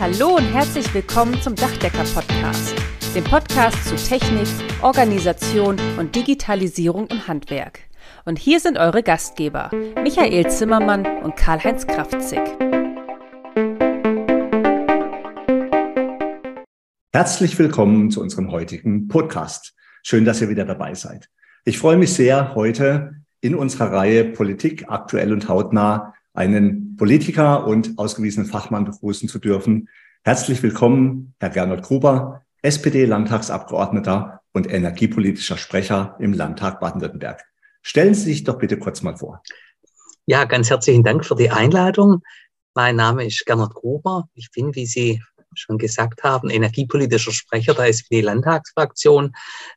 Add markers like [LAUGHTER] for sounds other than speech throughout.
Hallo und herzlich willkommen zum Dachdecker-Podcast, dem Podcast zu Technik, Organisation und Digitalisierung im Handwerk. Und hier sind eure Gastgeber, Michael Zimmermann und Karl-Heinz Kraftzig. Herzlich willkommen zu unserem heutigen Podcast. Schön, dass ihr wieder dabei seid. Ich freue mich sehr, heute in unserer Reihe Politik aktuell und hautnah einen Politiker und ausgewiesenen Fachmann begrüßen zu dürfen. Herzlich willkommen, Herr Gernot Gruber, SPD-Landtagsabgeordneter und energiepolitischer Sprecher im Landtag Baden-Württemberg. Stellen Sie sich doch bitte kurz mal vor. Ja, ganz herzlichen Dank für die Einladung. Mein Name ist Gernot Gruber. Ich bin, wie Sie schon gesagt haben, energiepolitischer Sprecher der SPD-Landtagsfraktion,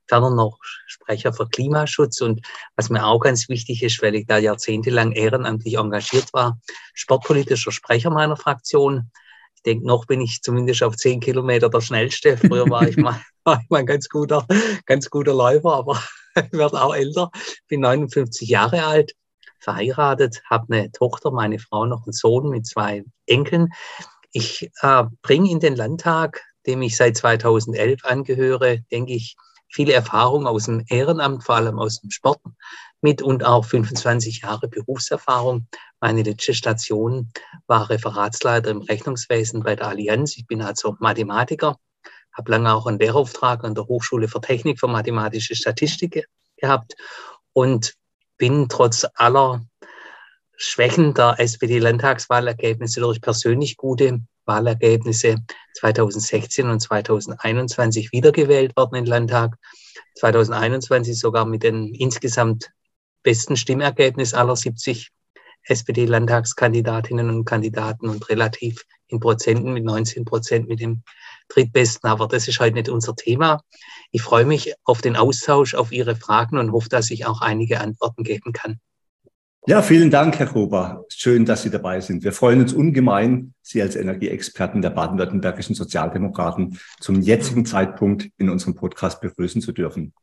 ferner noch Sprecher für Klimaschutz und was mir auch ganz wichtig ist, weil ich da jahrzehntelang ehrenamtlich engagiert war, sportpolitischer Sprecher meiner Fraktion. Ich denke, noch bin ich zumindest auf zehn Kilometer der Schnellste. Früher war ich mal, [LAUGHS] war ich mal ein ganz guter, ganz guter Läufer, aber [LAUGHS] ich werde auch älter. Bin 59 Jahre alt verheiratet, habe eine Tochter, meine Frau noch einen Sohn mit zwei Enkeln. Ich äh, bringe in den Landtag, dem ich seit 2011 angehöre, denke ich, viele Erfahrungen aus dem Ehrenamt, vor allem aus dem Sport mit und auch 25 Jahre Berufserfahrung. Meine letzte Station war Referatsleiter im Rechnungswesen bei der Allianz. Ich bin also Mathematiker, habe lange auch einen Lehrauftrag an der Hochschule für Technik für mathematische Statistik gehabt und bin trotz aller Schwächen der SPD-Landtagswahlergebnisse durch persönlich gute Wahlergebnisse 2016 und 2021 wiedergewählt worden im Landtag. 2021 sogar mit dem insgesamt besten Stimmergebnis aller 70 SPD-Landtagskandidatinnen und Kandidaten und relativ in Prozenten mit 19 Prozent mit dem drittbesten. Aber das ist heute nicht unser Thema. Ich freue mich auf den Austausch, auf Ihre Fragen und hoffe, dass ich auch einige Antworten geben kann. Ja, vielen Dank, Herr Gruber. Schön, dass Sie dabei sind. Wir freuen uns ungemein, Sie als Energieexperten der baden-württembergischen Sozialdemokraten zum jetzigen Zeitpunkt in unserem Podcast begrüßen zu dürfen.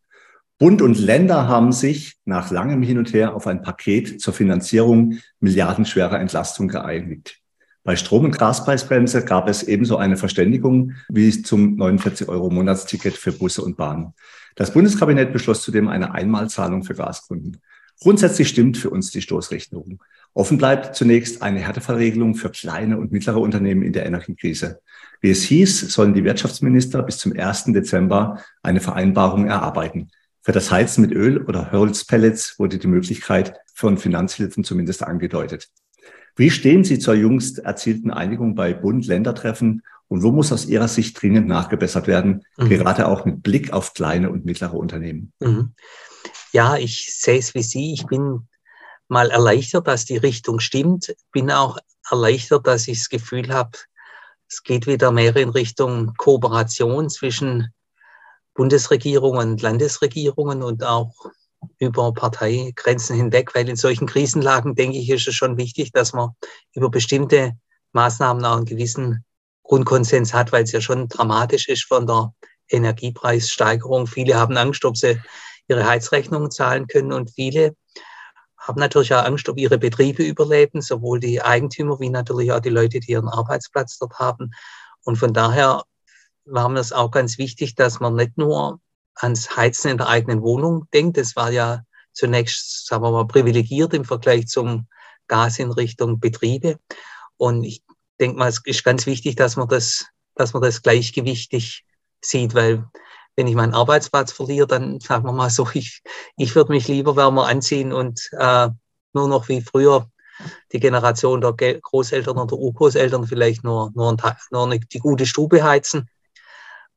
Bund und Länder haben sich nach langem Hin und Her auf ein Paket zur Finanzierung milliardenschwerer Entlastung geeinigt. Bei Strom- und Gaspreisbremse gab es ebenso eine Verständigung wie zum 49 Euro Monatsticket für Busse und Bahnen. Das Bundeskabinett beschloss zudem eine Einmalzahlung für Gaskunden. Grundsätzlich stimmt für uns die Stoßrichtung. Offen bleibt zunächst eine Härtefallregelung für kleine und mittlere Unternehmen in der Energiekrise. Wie es hieß, sollen die Wirtschaftsminister bis zum 1. Dezember eine Vereinbarung erarbeiten. Für das Heizen mit Öl oder Holzpellets wurde die Möglichkeit von Finanzhilfen zumindest angedeutet. Wie stehen Sie zur jüngst erzielten Einigung bei Bund-Länder-Treffen und wo muss aus Ihrer Sicht dringend nachgebessert werden, mhm. gerade auch mit Blick auf kleine und mittlere Unternehmen? Mhm ja, ich sehe es wie Sie. Ich bin mal erleichtert, dass die Richtung stimmt. Bin auch erleichtert, dass ich das Gefühl habe, es geht wieder mehr in Richtung Kooperation zwischen Bundesregierung und Landesregierungen und auch über Parteigrenzen hinweg, weil in solchen Krisenlagen, denke ich, ist es schon wichtig, dass man über bestimmte Maßnahmen auch einen gewissen Grundkonsens hat, weil es ja schon dramatisch ist von der Energiepreissteigerung. Viele haben Angst, ob sie ihre Heizrechnungen zahlen können. Und viele haben natürlich auch Angst, ob ihre Betriebe überleben, sowohl die Eigentümer wie natürlich auch die Leute, die ihren Arbeitsplatz dort haben. Und von daher war mir es auch ganz wichtig, dass man nicht nur ans Heizen in der eigenen Wohnung denkt. Das war ja zunächst, sagen wir mal, privilegiert im Vergleich zum Gas in Richtung Betriebe. Und ich denke mal, es ist ganz wichtig, dass man das, dass man das gleichgewichtig sieht, weil wenn ich meinen Arbeitsplatz verliere, dann sagen wir mal so, [LAUGHS] ich, ich würde mich lieber wärmer anziehen und äh, nur noch wie früher die Generation der Großeltern oder Urgroßeltern vielleicht nur, nur, ein, nur eine, die gute Stube heizen,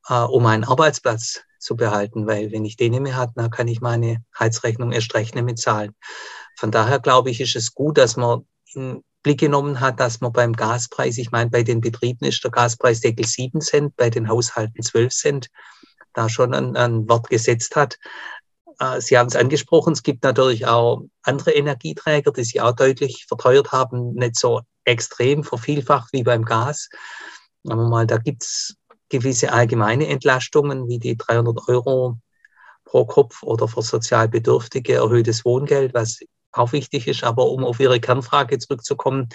äh, um einen Arbeitsplatz zu behalten, weil wenn ich den nicht mehr habe, dann kann ich meine Heizrechnung erst recht nicht mehr zahlen. Von daher glaube ich, ist es gut, dass man in Blick genommen hat, dass man beim Gaspreis, ich meine, bei den Betrieben ist der Gaspreisdeckel 7 Cent, bei den Haushalten 12 Cent da schon ein, ein Wort gesetzt hat. Äh, Sie haben es angesprochen, es gibt natürlich auch andere Energieträger, die sich auch deutlich verteuert haben, nicht so extrem vervielfacht wie beim Gas. Aber mal, da gibt es gewisse allgemeine Entlastungen wie die 300 Euro pro Kopf oder für sozial Bedürftige erhöhtes Wohngeld, was auch wichtig ist. Aber um auf Ihre Kernfrage zurückzukommen,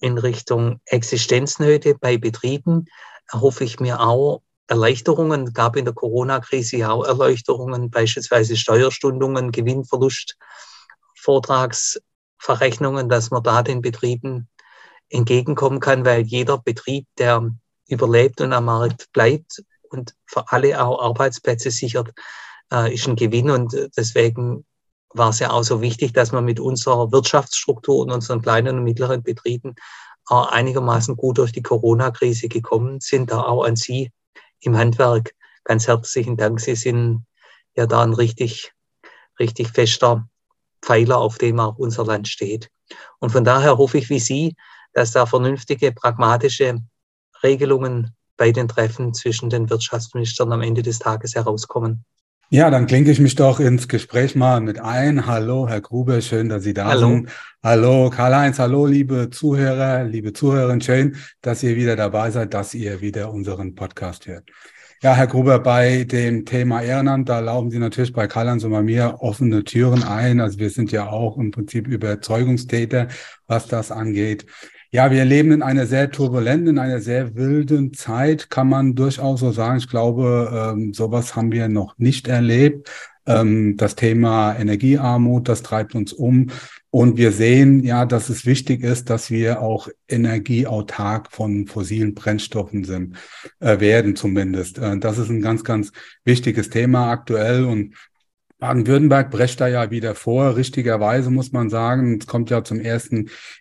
in Richtung Existenznöte bei Betrieben erhoffe ich mir auch Erleichterungen. Gab in der Corona-Krise auch Erleichterungen, beispielsweise Steuerstundungen, Gewinnverlust, Vortragsverrechnungen, dass man da den Betrieben entgegenkommen kann, weil jeder Betrieb, der überlebt und am Markt bleibt und für alle auch Arbeitsplätze sichert, äh, ist ein Gewinn. Und deswegen war es ja auch so wichtig, dass wir mit unserer Wirtschaftsstruktur und unseren kleinen und mittleren Betrieben auch einigermaßen gut durch die Corona-Krise gekommen sind. Da auch an Sie im Handwerk ganz herzlichen Dank. Sie sind ja da ein richtig, richtig fester Pfeiler, auf dem auch unser Land steht. Und von daher hoffe ich wie Sie, dass da vernünftige, pragmatische Regelungen bei den Treffen zwischen den Wirtschaftsministern am Ende des Tages herauskommen. Ja, dann klinke ich mich doch ins Gespräch mal mit ein. Hallo, Herr Gruber, schön, dass Sie da hallo. sind. Hallo, Karl-Heinz, hallo, liebe Zuhörer, liebe Zuhörerinnen, schön, dass ihr wieder dabei seid, dass ihr wieder unseren Podcast hört. Ja, Herr Gruber, bei dem Thema Ehrenamt, da laufen Sie natürlich bei Karl-Heinz und bei mir offene Türen ein. Also wir sind ja auch im Prinzip Überzeugungstäter, was das angeht. Ja, wir leben in einer sehr turbulenten, in einer sehr wilden Zeit, kann man durchaus so sagen. Ich glaube, ähm, sowas haben wir noch nicht erlebt. Ähm, das Thema Energiearmut, das treibt uns um. Und wir sehen ja, dass es wichtig ist, dass wir auch energieautark von fossilen Brennstoffen sind, äh, werden zumindest. Äh, das ist ein ganz, ganz wichtiges Thema aktuell. Und Baden-Württemberg brecht da ja wieder vor, richtigerweise muss man sagen. Es kommt ja zum 1.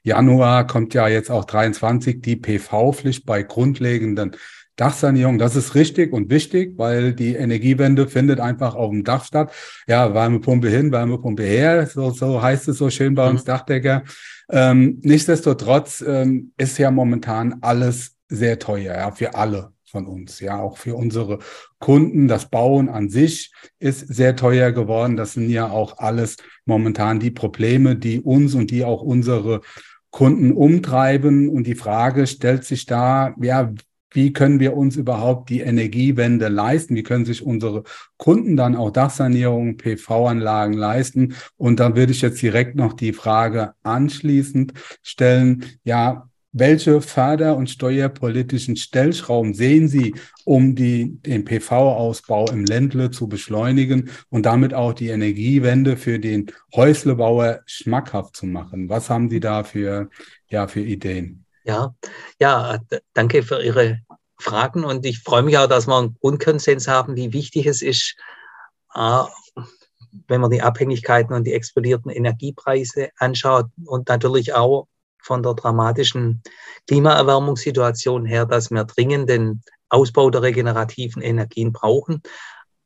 Januar, kommt ja jetzt auch 23 die PV-Pflicht bei grundlegenden Dachsanierung. Das ist richtig und wichtig, weil die Energiewende findet einfach auf dem Dach statt. Ja, Wärmepumpe hin, Wärmepumpe her, so, so heißt es so schön bei uns mhm. Dachdecker. Ähm, nichtsdestotrotz ähm, ist ja momentan alles sehr teuer, ja, für alle von uns, ja, auch für unsere Kunden. Das Bauen an sich ist sehr teuer geworden. Das sind ja auch alles momentan die Probleme, die uns und die auch unsere Kunden umtreiben. Und die Frage stellt sich da, ja, wie können wir uns überhaupt die Energiewende leisten? Wie können sich unsere Kunden dann auch Dachsanierung, PV-Anlagen leisten? Und dann würde ich jetzt direkt noch die Frage anschließend stellen, ja, welche förder- und steuerpolitischen Stellschrauben sehen Sie, um die, den PV-Ausbau im Ländle zu beschleunigen und damit auch die Energiewende für den Häuslebauer schmackhaft zu machen? Was haben Sie da für, ja, für Ideen? Ja, ja, danke für Ihre Fragen und ich freue mich auch, dass wir einen Grundkonsens haben, wie wichtig es ist, wenn man die Abhängigkeiten und die explodierten Energiepreise anschaut und natürlich auch von der dramatischen Klimaerwärmungssituation her, dass wir dringend den Ausbau der regenerativen Energien brauchen.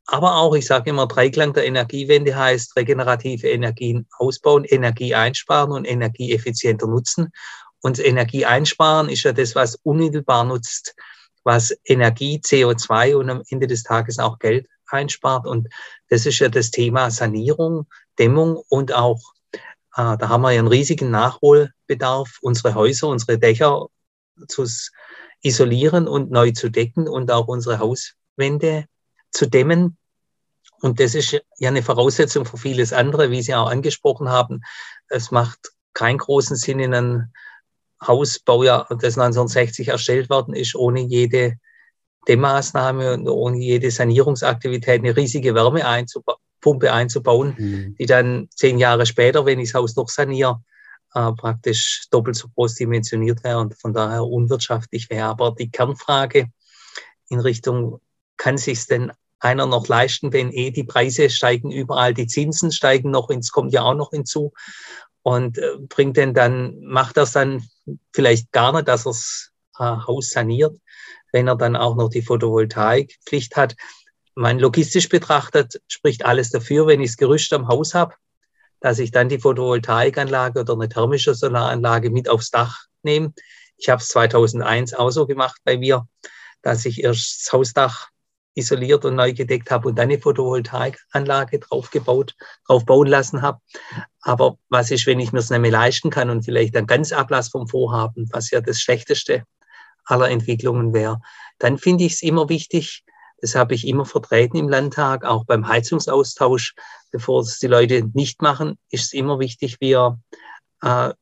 Aber auch, ich sage immer, Dreiklang der Energiewende heißt regenerative Energien ausbauen, Energie einsparen und energieeffizienter nutzen. Und Energie einsparen ist ja das, was unmittelbar nutzt, was Energie, CO2 und am Ende des Tages auch Geld einspart. Und das ist ja das Thema Sanierung, Dämmung und auch da haben wir einen riesigen Nachholbedarf, unsere Häuser, unsere Dächer zu isolieren und neu zu decken und auch unsere Hauswände zu dämmen. Und das ist ja eine Voraussetzung für vieles andere, wie Sie auch angesprochen haben. Es macht keinen großen Sinn in einem Hausbaujahr, das 1960 erstellt worden ist, ohne jede Dämmmaßnahme und ohne jede Sanierungsaktivität eine riesige Wärme einzubauen Pumpe einzubauen, mhm. die dann zehn Jahre später, wenn ich das Haus noch saniere, äh, praktisch doppelt so groß dimensioniert wäre und von daher unwirtschaftlich wäre. Aber die Kernfrage in Richtung, kann sich denn einer noch leisten, wenn eh die Preise steigen überall, die Zinsen steigen noch, ins kommt ja auch noch hinzu. Und äh, bringt denn dann, macht das dann vielleicht gar nicht, dass er das äh, Haus saniert, wenn er dann auch noch die Photovoltaikpflicht hat mein logistisch betrachtet spricht alles dafür, wenn ich das Gerüst am Haus habe, dass ich dann die Photovoltaikanlage oder eine thermische Solaranlage mit aufs Dach nehme. Ich habe es 2001 auch so gemacht bei mir, dass ich erst das Hausdach isoliert und neu gedeckt habe und dann eine Photovoltaikanlage drauf gebaut, drauf bauen lassen habe. Aber was ist, wenn ich mir es nicht mehr leisten kann und vielleicht dann ganz Ablass vom Vorhaben, was ja das Schlechteste aller Entwicklungen wäre, dann finde ich es immer wichtig, das habe ich immer vertreten im Landtag, auch beim Heizungsaustausch. Bevor es die Leute nicht machen, ist es immer wichtig, wir äh,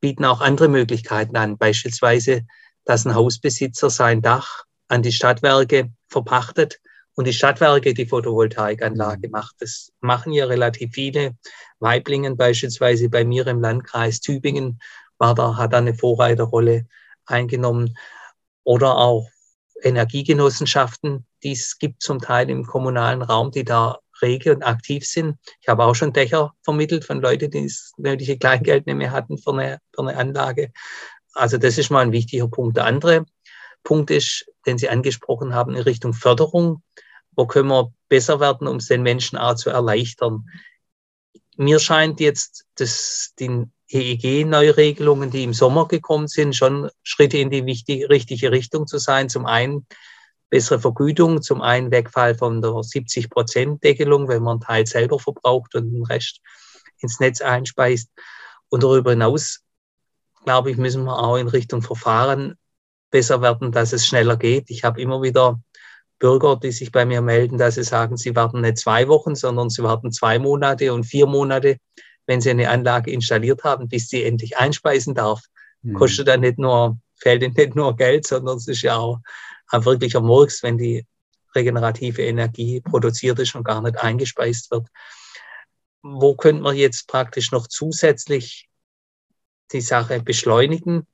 bieten auch andere Möglichkeiten an, beispielsweise, dass ein Hausbesitzer sein Dach an die Stadtwerke verpachtet und die Stadtwerke die Photovoltaikanlage mhm. macht. Das machen ja relativ viele. Weiblingen beispielsweise bei mir im Landkreis Tübingen war da, hat da eine Vorreiterrolle eingenommen. Oder auch Energiegenossenschaften, die es gibt zum Teil im kommunalen Raum, die da rege und aktiv sind. Ich habe auch schon Dächer vermittelt von Leuten, die das nötige Kleingeld nicht mehr hatten für eine, für eine Anlage. Also das ist mal ein wichtiger Punkt. Der andere Punkt ist, den Sie angesprochen haben, in Richtung Förderung. Wo können wir besser werden, um es den Menschen auch zu erleichtern? Mir scheint jetzt, dass die EEG-Neuregelungen, die im Sommer gekommen sind, schon Schritte in die wichtige, richtige Richtung zu sein. Zum einen bessere Vergütung, zum einen Wegfall von der 70-Prozent-Deckelung, wenn man einen Teil selber verbraucht und den Rest ins Netz einspeist. Und darüber hinaus, glaube ich, müssen wir auch in Richtung Verfahren besser werden, dass es schneller geht. Ich habe immer wieder Bürger, die sich bei mir melden, dass sie sagen, sie warten nicht zwei Wochen, sondern sie warten zwei Monate und vier Monate, wenn sie eine Anlage installiert haben, bis sie endlich einspeisen darf. Mhm. Kostet dann nicht nur, fällt ihnen nicht nur Geld, sondern es ist ja auch ein wirklicher Murks, wenn die regenerative Energie produziert ist und gar nicht eingespeist wird. Wo könnte man jetzt praktisch noch zusätzlich die Sache beschleunigen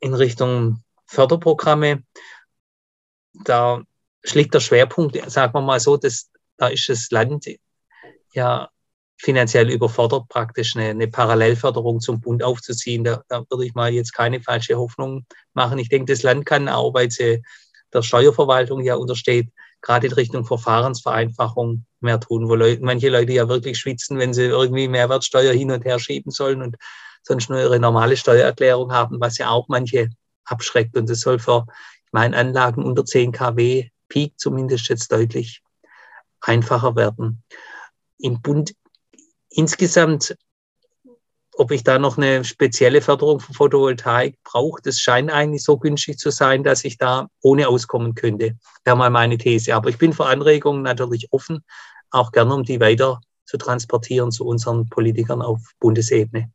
in Richtung Förderprogramme? Da schlägt der Schwerpunkt, sagen wir mal so, dass, da ist das Land ja finanziell überfordert, praktisch eine, eine Parallelförderung zum Bund aufzuziehen. Da, da, würde ich mal jetzt keine falsche Hoffnung machen. Ich denke, das Land kann auch, weil sie der Steuerverwaltung ja untersteht, gerade in Richtung Verfahrensvereinfachung mehr tun, wo Leute, manche Leute ja wirklich schwitzen, wenn sie irgendwie Mehrwertsteuer hin und her schieben sollen und sonst nur ihre normale Steuererklärung haben, was ja auch manche abschreckt. Und das soll für, meine, Anlagen unter 10 kW Peak zumindest jetzt deutlich einfacher werden. Im Bund insgesamt, ob ich da noch eine spezielle Förderung für Photovoltaik brauche, das scheint eigentlich so günstig zu sein, dass ich da ohne auskommen könnte. Wäre mal meine These. Aber ich bin für Anregungen natürlich offen, auch gerne, um die weiter zu transportieren zu unseren Politikern auf Bundesebene.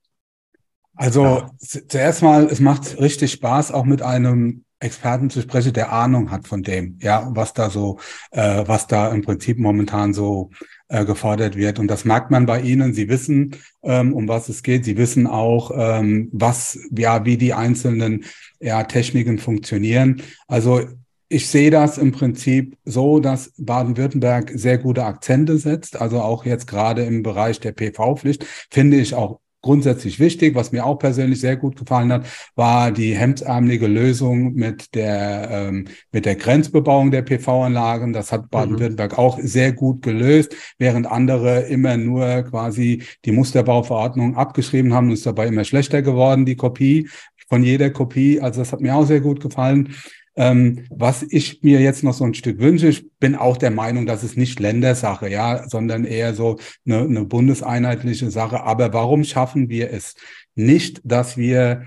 Also zuerst mal, es macht richtig Spaß, auch mit einem Experten zu sprechen, der Ahnung hat von dem, ja, was da so, äh, was da im Prinzip momentan so äh, gefordert wird. Und das merkt man bei Ihnen. Sie wissen, ähm, um was es geht. Sie wissen auch, ähm, was, ja, wie die einzelnen ja, Techniken funktionieren. Also ich sehe das im Prinzip so, dass Baden-Württemberg sehr gute Akzente setzt. Also auch jetzt gerade im Bereich der PV-Pflicht finde ich auch grundsätzlich wichtig. Was mir auch persönlich sehr gut gefallen hat, war die hemdsärmelige Lösung mit der, ähm, mit der Grenzbebauung der PV-Anlagen. Das hat Baden-Württemberg mhm. auch sehr gut gelöst, während andere immer nur quasi die Musterbauverordnung abgeschrieben haben und ist dabei immer schlechter geworden, die Kopie von jeder Kopie. Also das hat mir auch sehr gut gefallen. Ähm, was ich mir jetzt noch so ein Stück wünsche, ich bin auch der Meinung, dass es nicht Ländersache, ja, sondern eher so eine, eine bundeseinheitliche Sache. Aber warum schaffen wir es nicht, dass wir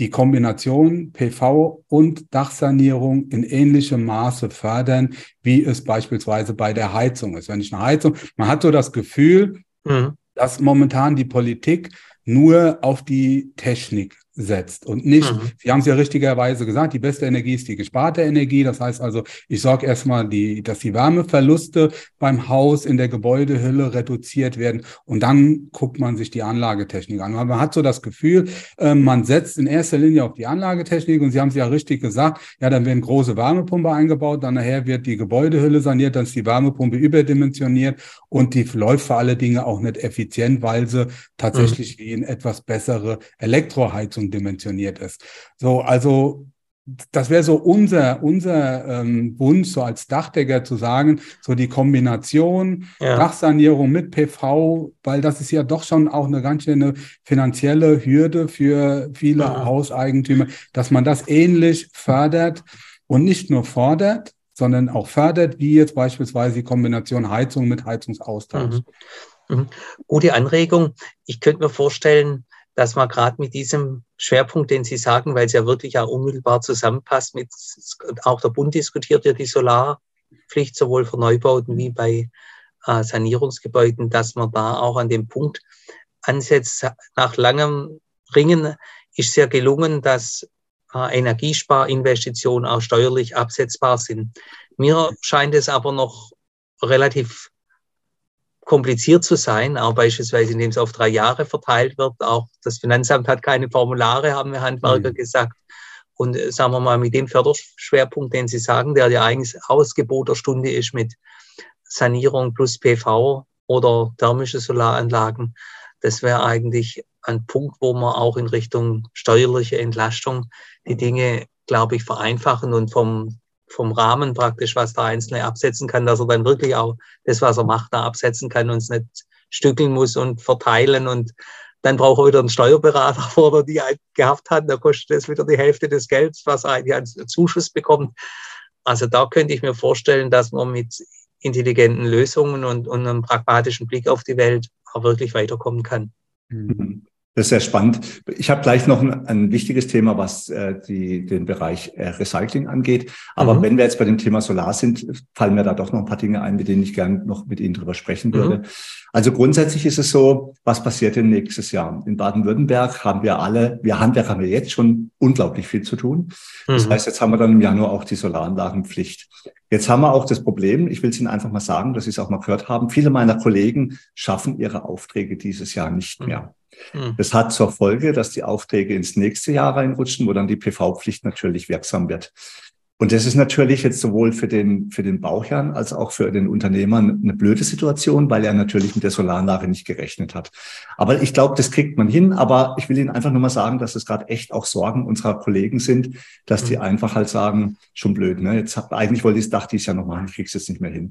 die Kombination PV und Dachsanierung in ähnlichem Maße fördern, wie es beispielsweise bei der Heizung ist. Wenn ich eine Heizung, man hat so das Gefühl, mhm. dass momentan die Politik nur auf die Technik setzt und nicht, mhm. Sie haben es ja richtigerweise gesagt, die beste Energie ist die gesparte Energie. Das heißt also, ich sorge erstmal, die, dass die Wärmeverluste beim Haus in der Gebäudehülle reduziert werden und dann guckt man sich die Anlagetechnik an. Man hat so das Gefühl, äh, man setzt in erster Linie auf die Anlagetechnik und Sie haben es ja richtig gesagt, ja, dann werden große Wärmepumpe eingebaut, dann nachher wird die Gebäudehülle saniert, dann ist die Wärmepumpe überdimensioniert und die läuft für alle Dinge auch nicht effizient, weil sie tatsächlich mhm. wie in etwas bessere Elektroheizung dimensioniert ist. So, also das wäre so unser, unser ähm, Wunsch, so als Dachdecker zu sagen, so die Kombination ja. Dachsanierung mit PV, weil das ist ja doch schon auch eine ganz schöne finanzielle Hürde für viele ja. Hauseigentümer, dass man das ähnlich fördert und nicht nur fordert, sondern auch fördert, wie jetzt beispielsweise die Kombination Heizung mit Heizungsaustausch. Mhm. Mhm. Gute Anregung. Ich könnte mir vorstellen, dass man gerade mit diesem Schwerpunkt, den Sie sagen, weil es ja wirklich auch unmittelbar zusammenpasst mit, auch der Bund diskutiert ja die Solarpflicht sowohl für Neubauten wie bei äh, Sanierungsgebäuden, dass man da auch an dem Punkt ansetzt, nach langem bringen, ist sehr gelungen, dass äh, Energiesparinvestitionen auch steuerlich absetzbar sind. Mir scheint es aber noch relativ kompliziert zu sein, auch beispielsweise indem es auf drei Jahre verteilt wird. Auch das Finanzamt hat keine Formulare, haben wir Handwerker mhm. gesagt. Und äh, sagen wir mal, mit dem Förderschwerpunkt, den Sie sagen, der ja eigentlich Ausgebot der Stunde ist mit Sanierung plus PV oder thermische Solaranlagen, das wäre eigentlich ein Punkt, wo man auch in Richtung steuerliche Entlastung die Dinge, glaube ich, vereinfachen und vom, vom Rahmen praktisch, was der Einzelne absetzen kann, dass er dann wirklich auch das, was er macht, da absetzen kann und es nicht stückeln muss und verteilen und dann braucht er wieder einen Steuerberater [LAUGHS] vor, der die gehabt hat. Da kostet es wieder die Hälfte des Gelds, was er eigentlich als Zuschuss bekommt. Also da könnte ich mir vorstellen, dass man mit intelligenten Lösungen und, und einem pragmatischen Blick auf die Welt auch wirklich weiterkommen kann. Mhm. Das ist sehr spannend. Ich habe gleich noch ein, ein wichtiges Thema, was äh, die, den Bereich äh, Recycling angeht. Aber mhm. wenn wir jetzt bei dem Thema Solar sind, fallen mir da doch noch ein paar Dinge ein, mit denen ich gern noch mit Ihnen drüber sprechen mhm. würde. Also grundsätzlich ist es so, was passiert denn nächstes Jahr? In Baden-Württemberg haben wir alle, wir Handwerker haben wir jetzt schon unglaublich viel zu tun. Das mhm. heißt, jetzt haben wir dann im Januar auch die Solaranlagenpflicht. Jetzt haben wir auch das Problem, ich will es Ihnen einfach mal sagen, dass Sie es auch mal gehört haben, viele meiner Kollegen schaffen ihre Aufträge dieses Jahr nicht mhm. mehr. Mhm. Das hat zur Folge, dass die Aufträge ins nächste Jahr reinrutschen, wo dann die PV-Pflicht natürlich wirksam wird. Und das ist natürlich jetzt sowohl für den, für den Bauherrn als auch für den Unternehmer eine blöde Situation, weil er natürlich mit der Solaranlage nicht gerechnet hat. Aber ich glaube, das kriegt man hin. Aber ich will Ihnen einfach nur mal sagen, dass es gerade echt auch Sorgen unserer Kollegen sind, dass die mhm. einfach halt sagen, schon blöd, ne? Jetzt eigentlich wollte ich, dachte ich es ja noch machen, ich krieg's jetzt nicht mehr hin.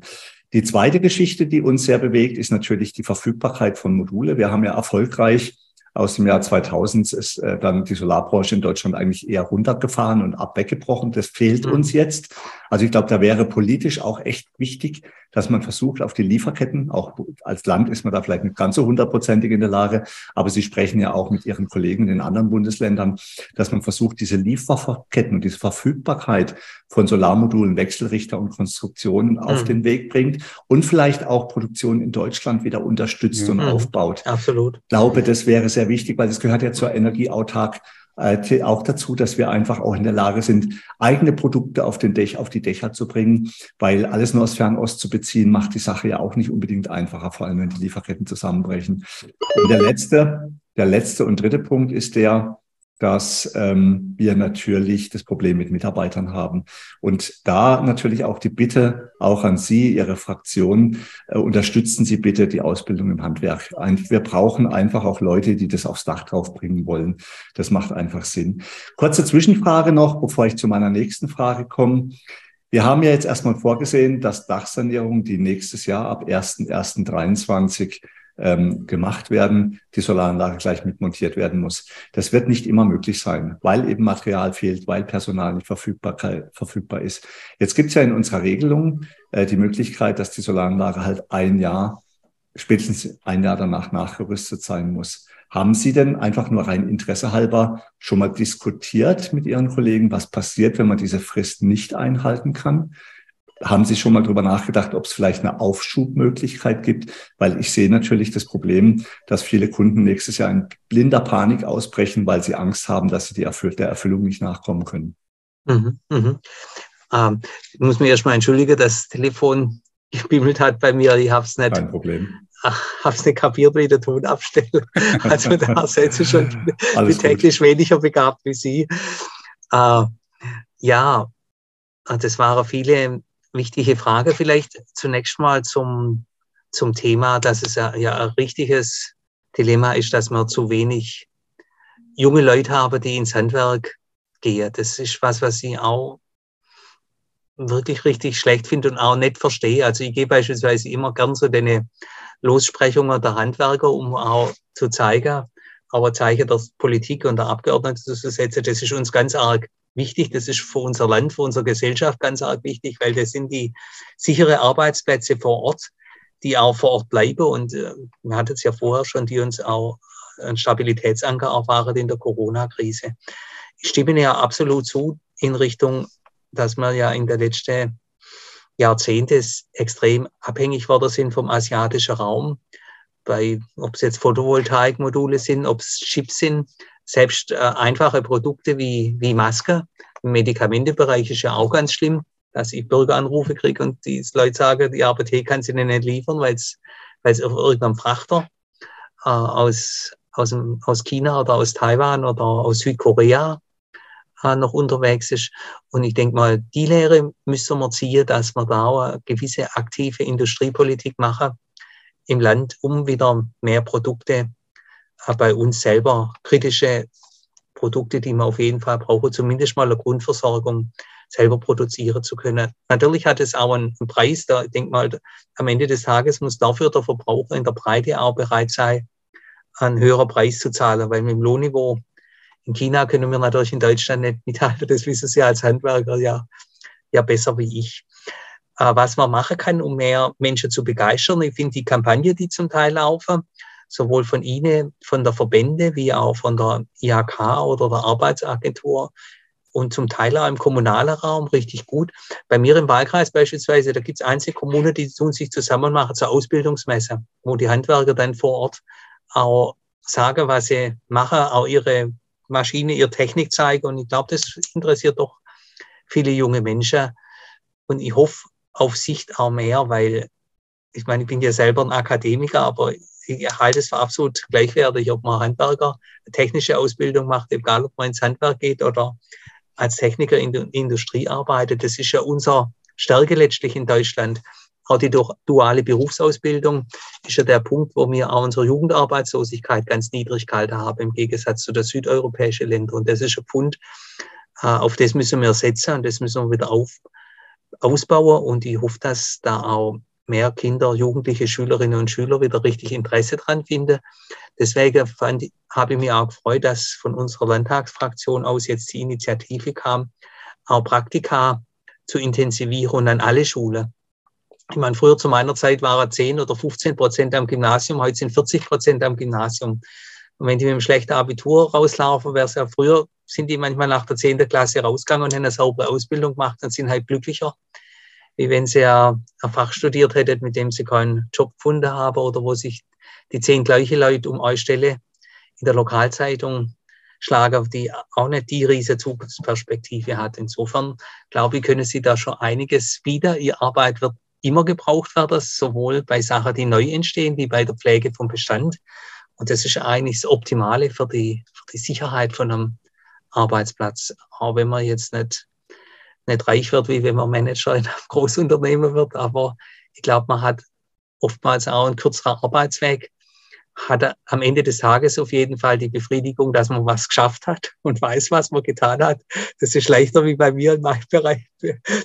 Die zweite Geschichte, die uns sehr bewegt, ist natürlich die Verfügbarkeit von Module. Wir haben ja erfolgreich aus dem Jahr 2000 ist äh, dann die Solarbranche in Deutschland eigentlich eher runtergefahren und abweggebrochen. Das fehlt mhm. uns jetzt. Also ich glaube, da wäre politisch auch echt wichtig, dass man versucht, auf die Lieferketten, auch als Land ist man da vielleicht nicht ganz so hundertprozentig in der Lage, aber Sie sprechen ja auch mit Ihren Kollegen in den anderen Bundesländern, dass man versucht, diese Lieferketten und diese Verfügbarkeit von Solarmodulen, Wechselrichter und Konstruktionen auf mhm. den Weg bringt und vielleicht auch Produktion in Deutschland wieder unterstützt mhm. und aufbaut. Absolut. Ich glaube, das wäre sehr wichtig, weil das gehört ja zur Energieautark auch dazu, dass wir einfach auch in der Lage sind, eigene Produkte auf, den Dech, auf die Dächer zu bringen, weil alles nur aus Fernost zu beziehen, macht die Sache ja auch nicht unbedingt einfacher, vor allem wenn die Lieferketten zusammenbrechen. Und der letzte, der letzte und dritte Punkt ist der, dass ähm, wir natürlich das Problem mit Mitarbeitern haben. Und da natürlich auch die Bitte auch an Sie, Ihre Fraktion, äh, unterstützen Sie bitte die Ausbildung im Handwerk. Ein, wir brauchen einfach auch Leute, die das aufs Dach draufbringen wollen. Das macht einfach Sinn. Kurze Zwischenfrage noch, bevor ich zu meiner nächsten Frage komme. Wir haben ja jetzt erstmal vorgesehen, dass Dachsanierung, die nächstes Jahr ab 1.1.23 ähm, gemacht werden, die Solaranlage gleich mitmontiert werden muss. Das wird nicht immer möglich sein, weil eben Material fehlt, weil Personal nicht verfügbar, verfügbar ist. Jetzt gibt es ja in unserer Regelung äh, die Möglichkeit, dass die Solaranlage halt ein Jahr, spätestens ein Jahr danach nachgerüstet sein muss. Haben Sie denn einfach nur rein Interesse halber schon mal diskutiert mit Ihren Kollegen, was passiert, wenn man diese Frist nicht einhalten kann? Haben Sie schon mal drüber nachgedacht, ob es vielleicht eine Aufschubmöglichkeit gibt? Weil ich sehe natürlich das Problem, dass viele Kunden nächstes Jahr in blinder Panik ausbrechen, weil sie Angst haben, dass sie die Erfüll der Erfüllung nicht nachkommen können. Mhm, mhm. Ähm, ich muss mich erstmal entschuldigen, das Telefon gebimmelt hat bei mir. Ich habe es nicht. Kein Problem. Habe es nicht kapiert, wie den Ton abstelle. [LAUGHS] Also da seid ihr schon technisch weniger begabt wie Sie. Äh, ja, das waren viele wichtige Frage vielleicht zunächst mal zum, zum Thema, dass es ja, ja ein richtiges Dilemma ist, dass man zu wenig junge Leute haben, die ins Handwerk gehen. Das ist was, was ich auch wirklich richtig schlecht finde und auch nicht verstehe. Also ich gehe beispielsweise immer gern zu den Lossprechungen der Handwerker, um auch zu zeigen, aber Zeichen der Politik und der Abgeordneten zu setzen, das ist uns ganz arg wichtig. Das ist für unser Land, für unsere Gesellschaft ganz arg wichtig, weil das sind die sichere Arbeitsplätze vor Ort, die auch vor Ort bleiben. Und äh, wir hatten es ja vorher schon, die uns auch einen Stabilitätsanker erfahren in der Corona-Krise. Ich stimme ja absolut zu in Richtung, dass wir ja in der letzten Jahrzehnte extrem abhängig worden sind vom asiatischen Raum. Bei, ob es jetzt Photovoltaikmodule sind, ob es Chips sind, Selbst äh, einfache Produkte wie, wie Maske im Medikamentenbereich ist ja auch ganz schlimm, dass ich Bürgeranrufe kriege und die Leute sagen, die Apotheke kann sie nicht liefern, weil es auf irgendeinem Frachter äh, aus, aus, dem, aus China oder aus Taiwan oder aus Südkorea äh, noch unterwegs ist. Und ich denke mal, die Lehre müssen wir ziehen, dass wir da auch eine gewisse aktive Industriepolitik machen im Land, um wieder mehr Produkte bei uns selber, kritische Produkte, die wir auf jeden Fall brauchen, zumindest mal eine Grundversorgung selber produzieren zu können. Natürlich hat es auch einen Preis, da ich denke mal, am Ende des Tages muss dafür der Verbraucher in der Breite auch bereit sein, einen höheren Preis zu zahlen, weil mit dem Lohnniveau in China können wir natürlich in Deutschland nicht mithalten. [LAUGHS] Das wissen Sie als Handwerker ja, ja besser wie ich. Äh, was man machen kann, um mehr Menschen zu begeistern. Ich finde die Kampagne, die zum Teil laufen, sowohl von Ihnen, von der Verbände, wie auch von der IHK oder der Arbeitsagentur und zum Teil auch im kommunalen Raum richtig gut. Bei mir im Wahlkreis beispielsweise, da gibt es einzelne Kommunen, die tun sich zusammen machen zur Ausbildungsmesse, wo die Handwerker dann vor Ort auch sagen, was sie machen, auch ihre Maschine, ihre Technik zeigen. Und ich glaube, das interessiert doch viele junge Menschen. Und ich hoffe auf Sicht auch mehr, weil ich meine, ich bin ja selber ein Akademiker, aber ich halte es für absolut gleichwertig, ob man Handwerker technische Ausbildung macht, egal ob man ins Handwerk geht oder als Techniker in der Industrie arbeitet. Das ist ja unser Stärke letztlich in Deutschland. Auch die duale Berufsausbildung ist ja der Punkt, wo wir auch unsere Jugendarbeitslosigkeit ganz niedrig gehalten haben, im Gegensatz zu den südeuropäischen Ländern. Und das ist ein Punkt, äh, auf das müssen wir setzen und das müssen wir wieder auf, ausbauen. Und ich hoffe, dass da auch mehr Kinder, Jugendliche, Schülerinnen und Schüler wieder richtig Interesse dran finden. Deswegen fand, habe ich mich auch gefreut, dass von unserer Landtagsfraktion aus jetzt die Initiative kam, auch Praktika zu intensivieren und an alle Schulen. Ich meine, früher zu meiner Zeit waren 10 oder 15 Prozent am Gymnasium, heute sind 40 Prozent am Gymnasium. Und wenn die mit einem schlechten Abitur rauslaufen, wäre es ja früher, sind die manchmal nach der 10. Klasse rausgegangen und haben eine saubere Ausbildung gemacht und sind halt glücklicher, wie wenn sie ja ein Fach studiert hätten, mit dem sie keinen Job gefunden haben oder wo sich die zehn gleiche Leute um eine Stelle in der Lokalzeitung schlagen, die auch nicht die riesige Zukunftsperspektive hat. Insofern, glaube ich, können sie da schon einiges wieder. Ihre Arbeit wird immer gebraucht werden, sowohl bei Sachen, die neu entstehen, wie bei der Pflege vom Bestand. Und das ist eigentlich das Optimale für die, für die Sicherheit von einem Arbeitsplatz. Auch wenn man jetzt nicht, nicht reich wird, wie wenn man Manager in einem [LAUGHS] Großunternehmen wird. Aber ich glaube, man hat oftmals auch einen kürzeren Arbeitsweg hat am Ende des Tages auf jeden Fall die Befriedigung, dass man was geschafft hat [LAUGHS] und weiß, was man getan hat. Das ist leichter wie bei mir in meinem Bereich,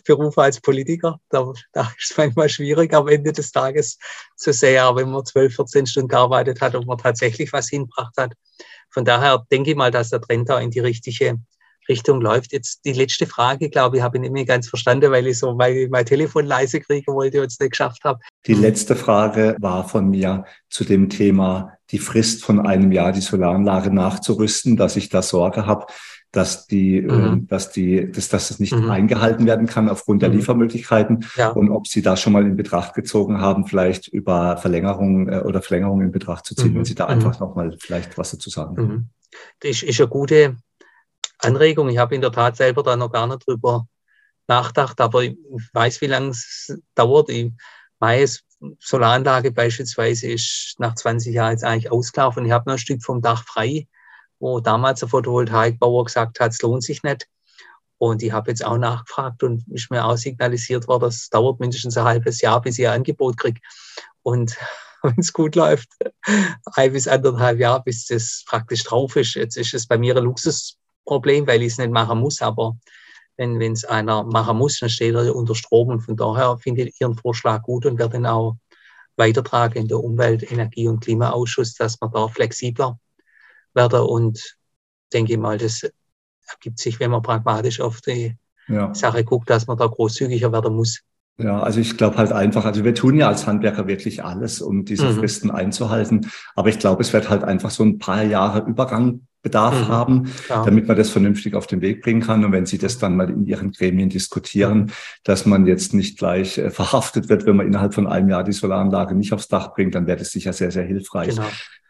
Beruf als Politiker. Da, da ist es manchmal schwierig, am Ende des Tages zu sehen, wenn man 12, 14 Stunden gearbeitet hat und man tatsächlich was hinbracht hat. Von daher denke ich mal, dass der Trend da in die richtige Richtung läuft. Jetzt die letzte Frage, glaube ich, habe ich nicht mehr ganz verstanden, weil ich so mein, mein Telefon leise kriegen wollte und es nicht geschafft habe. Die letzte Frage war von mir zu dem Thema die Frist von einem Jahr, die Solaranlage nachzurüsten, dass ich da Sorge habe, dass die, mhm. äh, dass die, dass, dass es nicht mhm. eingehalten werden kann aufgrund der mhm. Liefermöglichkeiten ja. und ob Sie da schon mal in Betracht gezogen haben, vielleicht über Verlängerung äh, oder Verlängerung in Betracht zu ziehen, wenn mhm. Sie da mhm. einfach noch mal vielleicht was dazu sagen. Mhm. Das ist eine gute Anregung. Ich habe in der Tat selber da noch gar nicht drüber nachgedacht, aber ich weiß, wie lange es dauert. Ich weiß, Solaranlage beispielsweise ist nach 20 Jahren jetzt eigentlich ausgelaufen. Ich habe noch ein Stück vom Dach frei, wo damals der Photovoltaikbauer gesagt hat, es lohnt sich nicht. Und ich habe jetzt auch nachgefragt und ist mir auch signalisiert worden, das dauert mindestens ein halbes Jahr, bis ich ein Angebot kriege. Und [LAUGHS] wenn es gut läuft, ein bis anderthalb Jahre, bis das praktisch drauf ist. Jetzt ist es bei mir ein Luxus, Problem, weil ich es nicht machen muss, aber wenn es einer machen muss, dann steht er unter Strom und von daher finde ich Ihren Vorschlag gut und werde ihn auch weitertragen in der Umwelt-, Energie- und Klimaausschuss, dass man da flexibler werden und denke mal, das ergibt sich, wenn man pragmatisch auf die ja. Sache guckt, dass man da großzügiger werden muss. Ja, also ich glaube halt einfach, also wir tun ja als Handwerker wirklich alles, um diese mhm. Fristen einzuhalten. Aber ich glaube, es wird halt einfach so ein paar Jahre Übergang Bedarf mhm, haben, klar. damit man das vernünftig auf den Weg bringen kann. Und wenn Sie das dann mal in Ihren Gremien diskutieren, dass man jetzt nicht gleich äh, verhaftet wird, wenn man innerhalb von einem Jahr die Solaranlage nicht aufs Dach bringt, dann wäre das sicher sehr, sehr hilfreich. Genau.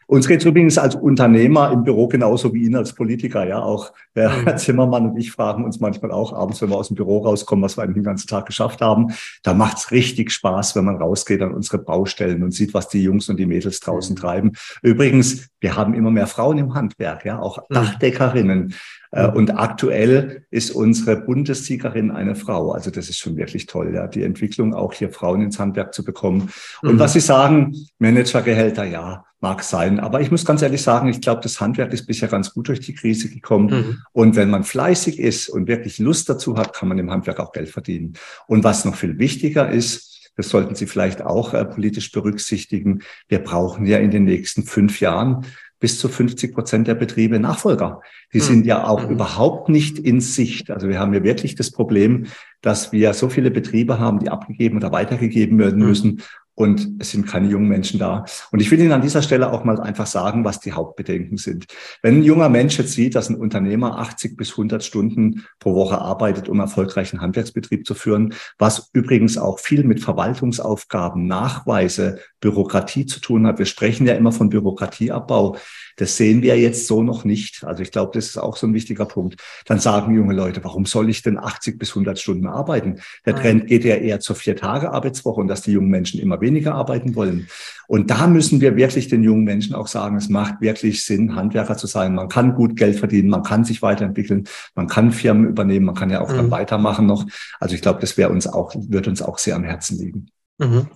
Uns geht es übrigens als Unternehmer im Büro genauso wie Ihnen als Politiker. Ja, auch Herr mhm. Zimmermann und ich fragen uns manchmal auch abends, wenn wir aus dem Büro rauskommen, was wir eigentlich den ganzen Tag geschafft haben. Da macht es richtig Spaß, wenn man rausgeht an unsere Baustellen und sieht, was die Jungs und die Mädels draußen mhm. treiben. Übrigens, wir haben immer mehr Frauen im Handwerk, ja, auch mhm. Dachdeckerinnen. Äh. Und aktuell ist unsere Bundessiegerin eine Frau. Also das ist schon wirklich toll, ja, die Entwicklung auch hier Frauen ins Handwerk zu bekommen. Und mhm. was Sie sagen, Managergehälter, ja, mag sein. Aber ich muss ganz ehrlich sagen, ich glaube, das Handwerk ist bisher ganz gut durch die Krise gekommen. Mhm. Und wenn man fleißig ist und wirklich Lust dazu hat, kann man im Handwerk auch Geld verdienen. Und was noch viel wichtiger ist, das sollten Sie vielleicht auch äh, politisch berücksichtigen. Wir brauchen ja in den nächsten fünf Jahren bis zu 50 Prozent der Betriebe Nachfolger. Die sind ja auch mhm. überhaupt nicht in Sicht. Also wir haben ja wirklich das Problem, dass wir so viele Betriebe haben, die abgegeben oder weitergegeben werden mhm. Und es sind keine jungen Menschen da. Und ich will Ihnen an dieser Stelle auch mal einfach sagen, was die Hauptbedenken sind. Wenn ein junger Mensch jetzt sieht, dass ein Unternehmer 80 bis 100 Stunden pro Woche arbeitet, um erfolgreichen Handwerksbetrieb zu führen, was übrigens auch viel mit Verwaltungsaufgaben, Nachweise, Bürokratie zu tun hat. Wir sprechen ja immer von Bürokratieabbau. Das sehen wir jetzt so noch nicht. Also ich glaube, das ist auch so ein wichtiger Punkt. Dann sagen junge Leute, warum soll ich denn 80 bis 100 Stunden arbeiten? Der Trend geht ja eher zur Vier-Tage-Arbeitswoche und dass die jungen Menschen immer weniger arbeiten wollen. Und da müssen wir wirklich den jungen Menschen auch sagen, es macht wirklich Sinn, Handwerker zu sein. Man kann gut Geld verdienen, man kann sich weiterentwickeln, man kann Firmen übernehmen, man kann ja auch mhm. dann weitermachen noch. Also ich glaube, das wäre uns auch, wird uns auch sehr am Herzen liegen. Mhm.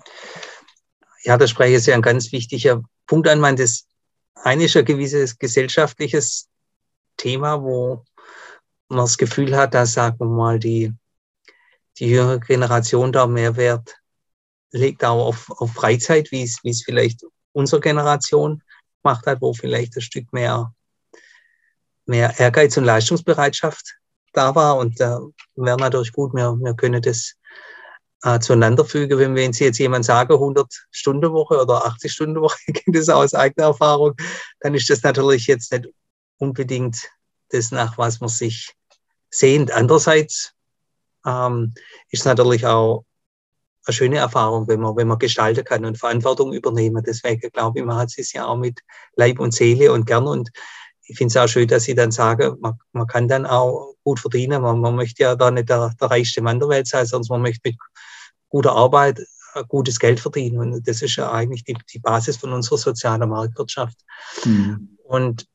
Ja, da spreche ich ja ein ganz wichtiger Punkt an. Man, das ist ein gewisses gesellschaftliches Thema, wo man das Gefühl hat, dass, sagen wir mal, die, die jüngere Generation da mehr Wert legt auch auf, auf Freizeit, wie es, wie es vielleicht unsere Generation gemacht hat, wo vielleicht ein Stück mehr, mehr Ehrgeiz und Leistungsbereitschaft da war. Und da wäre natürlich gut, wir, wir können das äh, zueinander fügen. Wenn, Sie jetzt jemand sagen, 100 Stunden Woche oder 80 Stunden Woche, ich kenne das aus eigener Erfahrung, dann ist das natürlich jetzt nicht unbedingt das, nach was man sich sehnt. Andererseits ähm, ist natürlich auch eine schöne Erfahrung, wenn man, wenn man gestalten kann und Verantwortung übernehmen. Deswegen glaube ich, man hat es ja auch mit Leib und Seele und gern. Und ich finde es auch schön, dass Sie dann sagen, man, man kann dann auch gut verdienen. Man, man möchte ja da nicht der, der reichste Mann der Welt sein, sondern man möchte mit guter Arbeit gutes Geld verdienen. Und das ist ja eigentlich die, die Basis von unserer sozialen Marktwirtschaft. Mhm. Und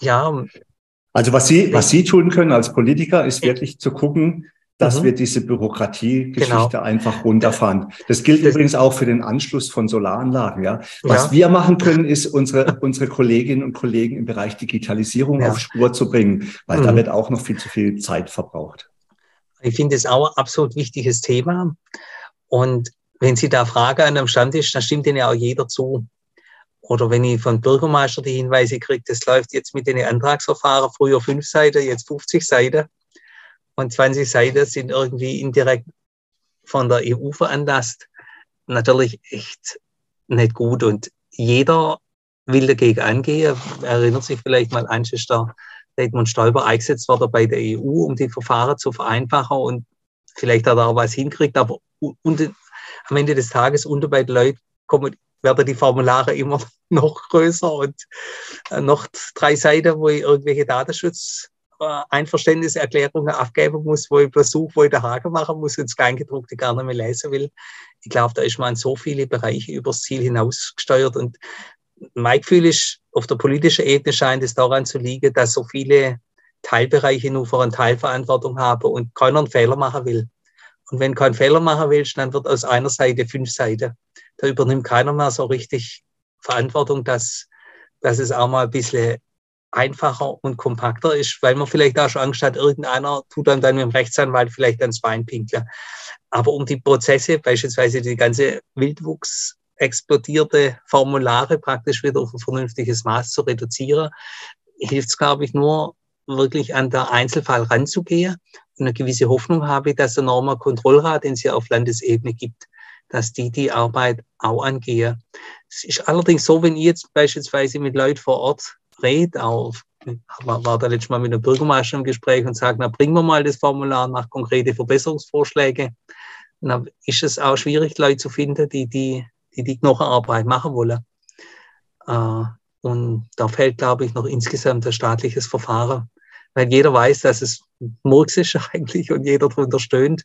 ja. Also was Sie, was Sie tun können als Politiker, ist wirklich zu gucken, dass mhm. wir diese Bürokratiegeschichte genau. einfach runterfahren. Das gilt das übrigens auch für den Anschluss von Solaranlagen. Ja, was ja. wir machen können, ist unsere unsere Kolleginnen und Kollegen im Bereich Digitalisierung ja. auf Spur zu bringen, weil mhm. da wird auch noch viel zu viel Zeit verbraucht. Ich finde es auch ein absolut wichtiges Thema. Und wenn Sie da fragen an einem Stammtisch, dann stimmt Ihnen ja auch jeder zu. Oder wenn ich von Bürgermeister die Hinweise kriege, das läuft jetzt mit den Antragsverfahren, früher fünf Seiten, jetzt 50 Seiten. Und 20 Seiten sind irgendwie indirekt von der EU veranlasst. Natürlich echt nicht gut. Und jeder will dagegen angehen. Erinnert sich vielleicht mal an, ist der Edmund Stoiber eingesetzt worden bei der EU, um die Verfahren zu vereinfachen. Und vielleicht hat er auch was hinkriegt, aber und, am Ende des Tages unter bei den Leuten kommen, werden die Formulare immer [LAUGHS] noch größer und äh, noch drei Seiten, wo ich irgendwelche Datenschutz-Einverständniserklärungen äh, abgeben muss, wo ich Besuch, wo ich den Haken machen muss und das Kleingedruckte gar nicht mehr lesen will. Ich glaube, da ist man in so viele Bereiche übers Ziel hinausgesteuert und mein Gefühl ist, auf der politischen Ebene scheint es daran zu liegen, dass so viele Teilbereiche nur für eine Teilverantwortung haben und keiner einen Fehler machen will. Und wenn du keinen Fehler machen willst, dann wird aus einer Seite fünf Seiten. Da übernimmt keiner mehr so richtig Verantwortung, dass, dass es auch mal ein bisschen einfacher und kompakter ist, weil man vielleicht auch schon Angst hat, irgendeiner tut dann dann mit dem Rechtsanwalt vielleicht ans Bein pinkeln. Aber um die Prozesse, beispielsweise die ganze Wildwuchs explodierte Formulare praktisch wieder auf ein vernünftiges Maß zu reduzieren, hilft es, glaube ich, nur wirklich an der Einzelfall ranzugehen und eine gewisse Hoffnung habe, dass der Norma Kontrollrat, den es ja auf Landesebene gibt, dass die die Arbeit auch angehen. Es ist allerdings so, wenn ich jetzt beispielsweise mit Leuten vor Ort rede, auch war, da letztes Mal mit einem Bürgermeister im Gespräch und sagt, na bringen wir mal das Formular nach konkrete Verbesserungsvorschläge. Dann ist es auch schwierig, Leute zu finden, die die, die, die Knochenarbeit machen wollen. Äh, Und da fällt, glaube ich, noch insgesamt das staatliches Verfahren, weil jeder weiß, dass es Murks ist [LAUGHS] eigentlich und jeder darunter stöhnt.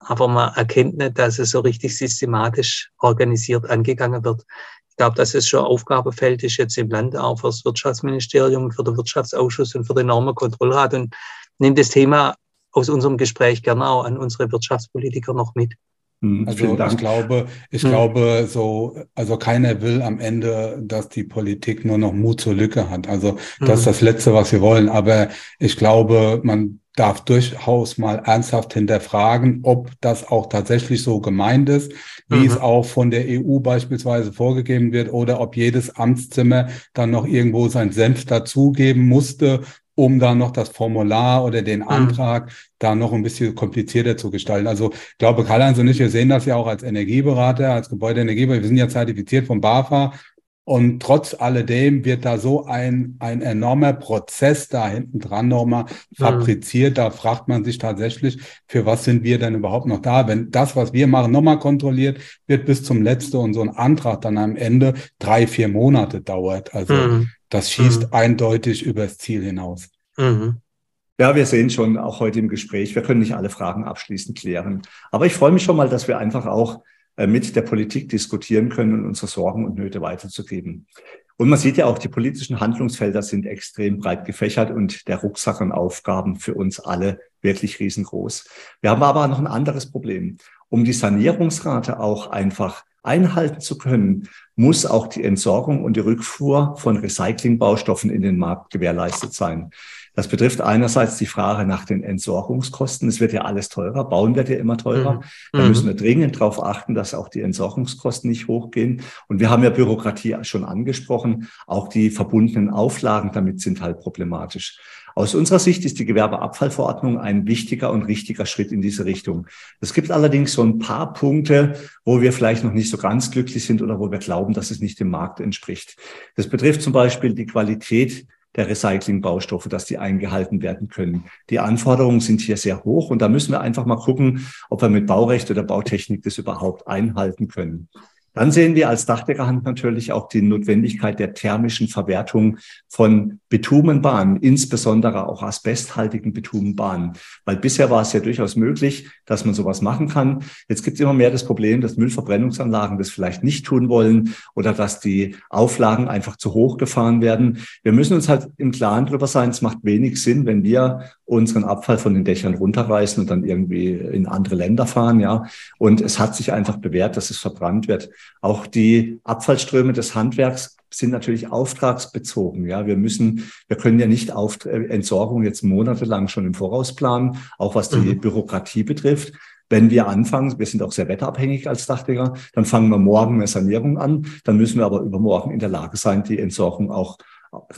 Aber man erkennt nicht, dass es so richtig systematisch organisiert angegangen wird. Ich glaube, dass es schon Aufgabefeld ist jetzt im Land auch für das Wirtschaftsministerium, für den Wirtschaftsausschuss und für den Normenkontrollrat und nimmt das Thema aus unserem Gespräch gerne auch an unsere Wirtschaftspolitiker noch mit. Hm, also ich glaube, ich hm. glaube, so, also keiner will am Ende, dass die Politik nur noch Mut zur Lücke hat. Also das hm. ist das Letzte, was wir wollen. Aber ich glaube, man darf durchaus mal ernsthaft hinterfragen, ob das auch tatsächlich so gemeint ist, wie mhm. es auch von der EU beispielsweise vorgegeben wird, oder ob jedes Amtszimmer dann noch irgendwo sein Senf dazugeben musste, um dann noch das Formular oder den mhm. Antrag mhm. da noch ein bisschen komplizierter zu gestalten. Also ich glaube, Karl-Heinz und ich, wir sehen das ja auch als Energieberater, als Gebäudeenergieber. Wir sind ja zertifiziert vom BAFA. Und trotz alledem wird da so ein, ein enormer Prozess da hinten dran nochmal mhm. fabriziert. Da fragt man sich tatsächlich, für was sind wir denn überhaupt noch da? Wenn das, was wir machen, nochmal kontrolliert wird bis zum letzten und so ein Antrag dann am Ende drei, vier Monate dauert. Also mhm. Das schießt mhm. eindeutig übers Ziel hinaus. Mhm. Ja, wir sehen schon auch heute im Gespräch, wir können nicht alle Fragen abschließend klären. Aber ich freue mich schon mal, dass wir einfach auch äh, mit der Politik diskutieren können und unsere Sorgen und Nöte weiterzugeben. Und man sieht ja auch, die politischen Handlungsfelder sind extrem breit gefächert und der Rucksack an Aufgaben für uns alle wirklich riesengroß. Wir haben aber noch ein anderes Problem. Um die Sanierungsrate auch einfach einhalten zu können, muss auch die Entsorgung und die Rückfuhr von Recyclingbaustoffen in den Markt gewährleistet sein. Das betrifft einerseits die Frage nach den Entsorgungskosten. Es wird ja alles teurer, bauen wird ja immer teurer. Mhm. Da müssen wir dringend darauf achten, dass auch die Entsorgungskosten nicht hochgehen. Und wir haben ja Bürokratie schon angesprochen. Auch die verbundenen Auflagen damit sind halt problematisch. Aus unserer Sicht ist die Gewerbeabfallverordnung ein wichtiger und richtiger Schritt in diese Richtung. Es gibt allerdings so ein paar Punkte, wo wir vielleicht noch nicht so ganz glücklich sind oder wo wir glauben, dass es nicht dem Markt entspricht. Das betrifft zum Beispiel die Qualität der Recyclingbaustoffe, dass die eingehalten werden können. Die Anforderungen sind hier sehr hoch und da müssen wir einfach mal gucken, ob wir mit Baurecht oder Bautechnik das überhaupt einhalten können. Dann sehen wir als Dachdeckerhand natürlich auch die Notwendigkeit der thermischen Verwertung von Bitumenbahnen, insbesondere auch asbesthaltigen Bitumenbahnen. Weil bisher war es ja durchaus möglich, dass man sowas machen kann. Jetzt gibt es immer mehr das Problem, dass Müllverbrennungsanlagen das vielleicht nicht tun wollen oder dass die Auflagen einfach zu hoch gefahren werden. Wir müssen uns halt im Klaren darüber sein, es macht wenig Sinn, wenn wir unseren Abfall von den Dächern runterreißen und dann irgendwie in andere Länder fahren, ja. Und es hat sich einfach bewährt, dass es verbrannt wird. Auch die Abfallströme des Handwerks sind natürlich auftragsbezogen. Ja, wir müssen, wir können ja nicht auf äh, Entsorgung jetzt monatelang schon im Voraus planen, auch was die mhm. Bürokratie betrifft. Wenn wir anfangen, wir sind auch sehr wetterabhängig als Dachdecker, dann fangen wir morgen eine Sanierung an, dann müssen wir aber übermorgen in der Lage sein, die Entsorgung auch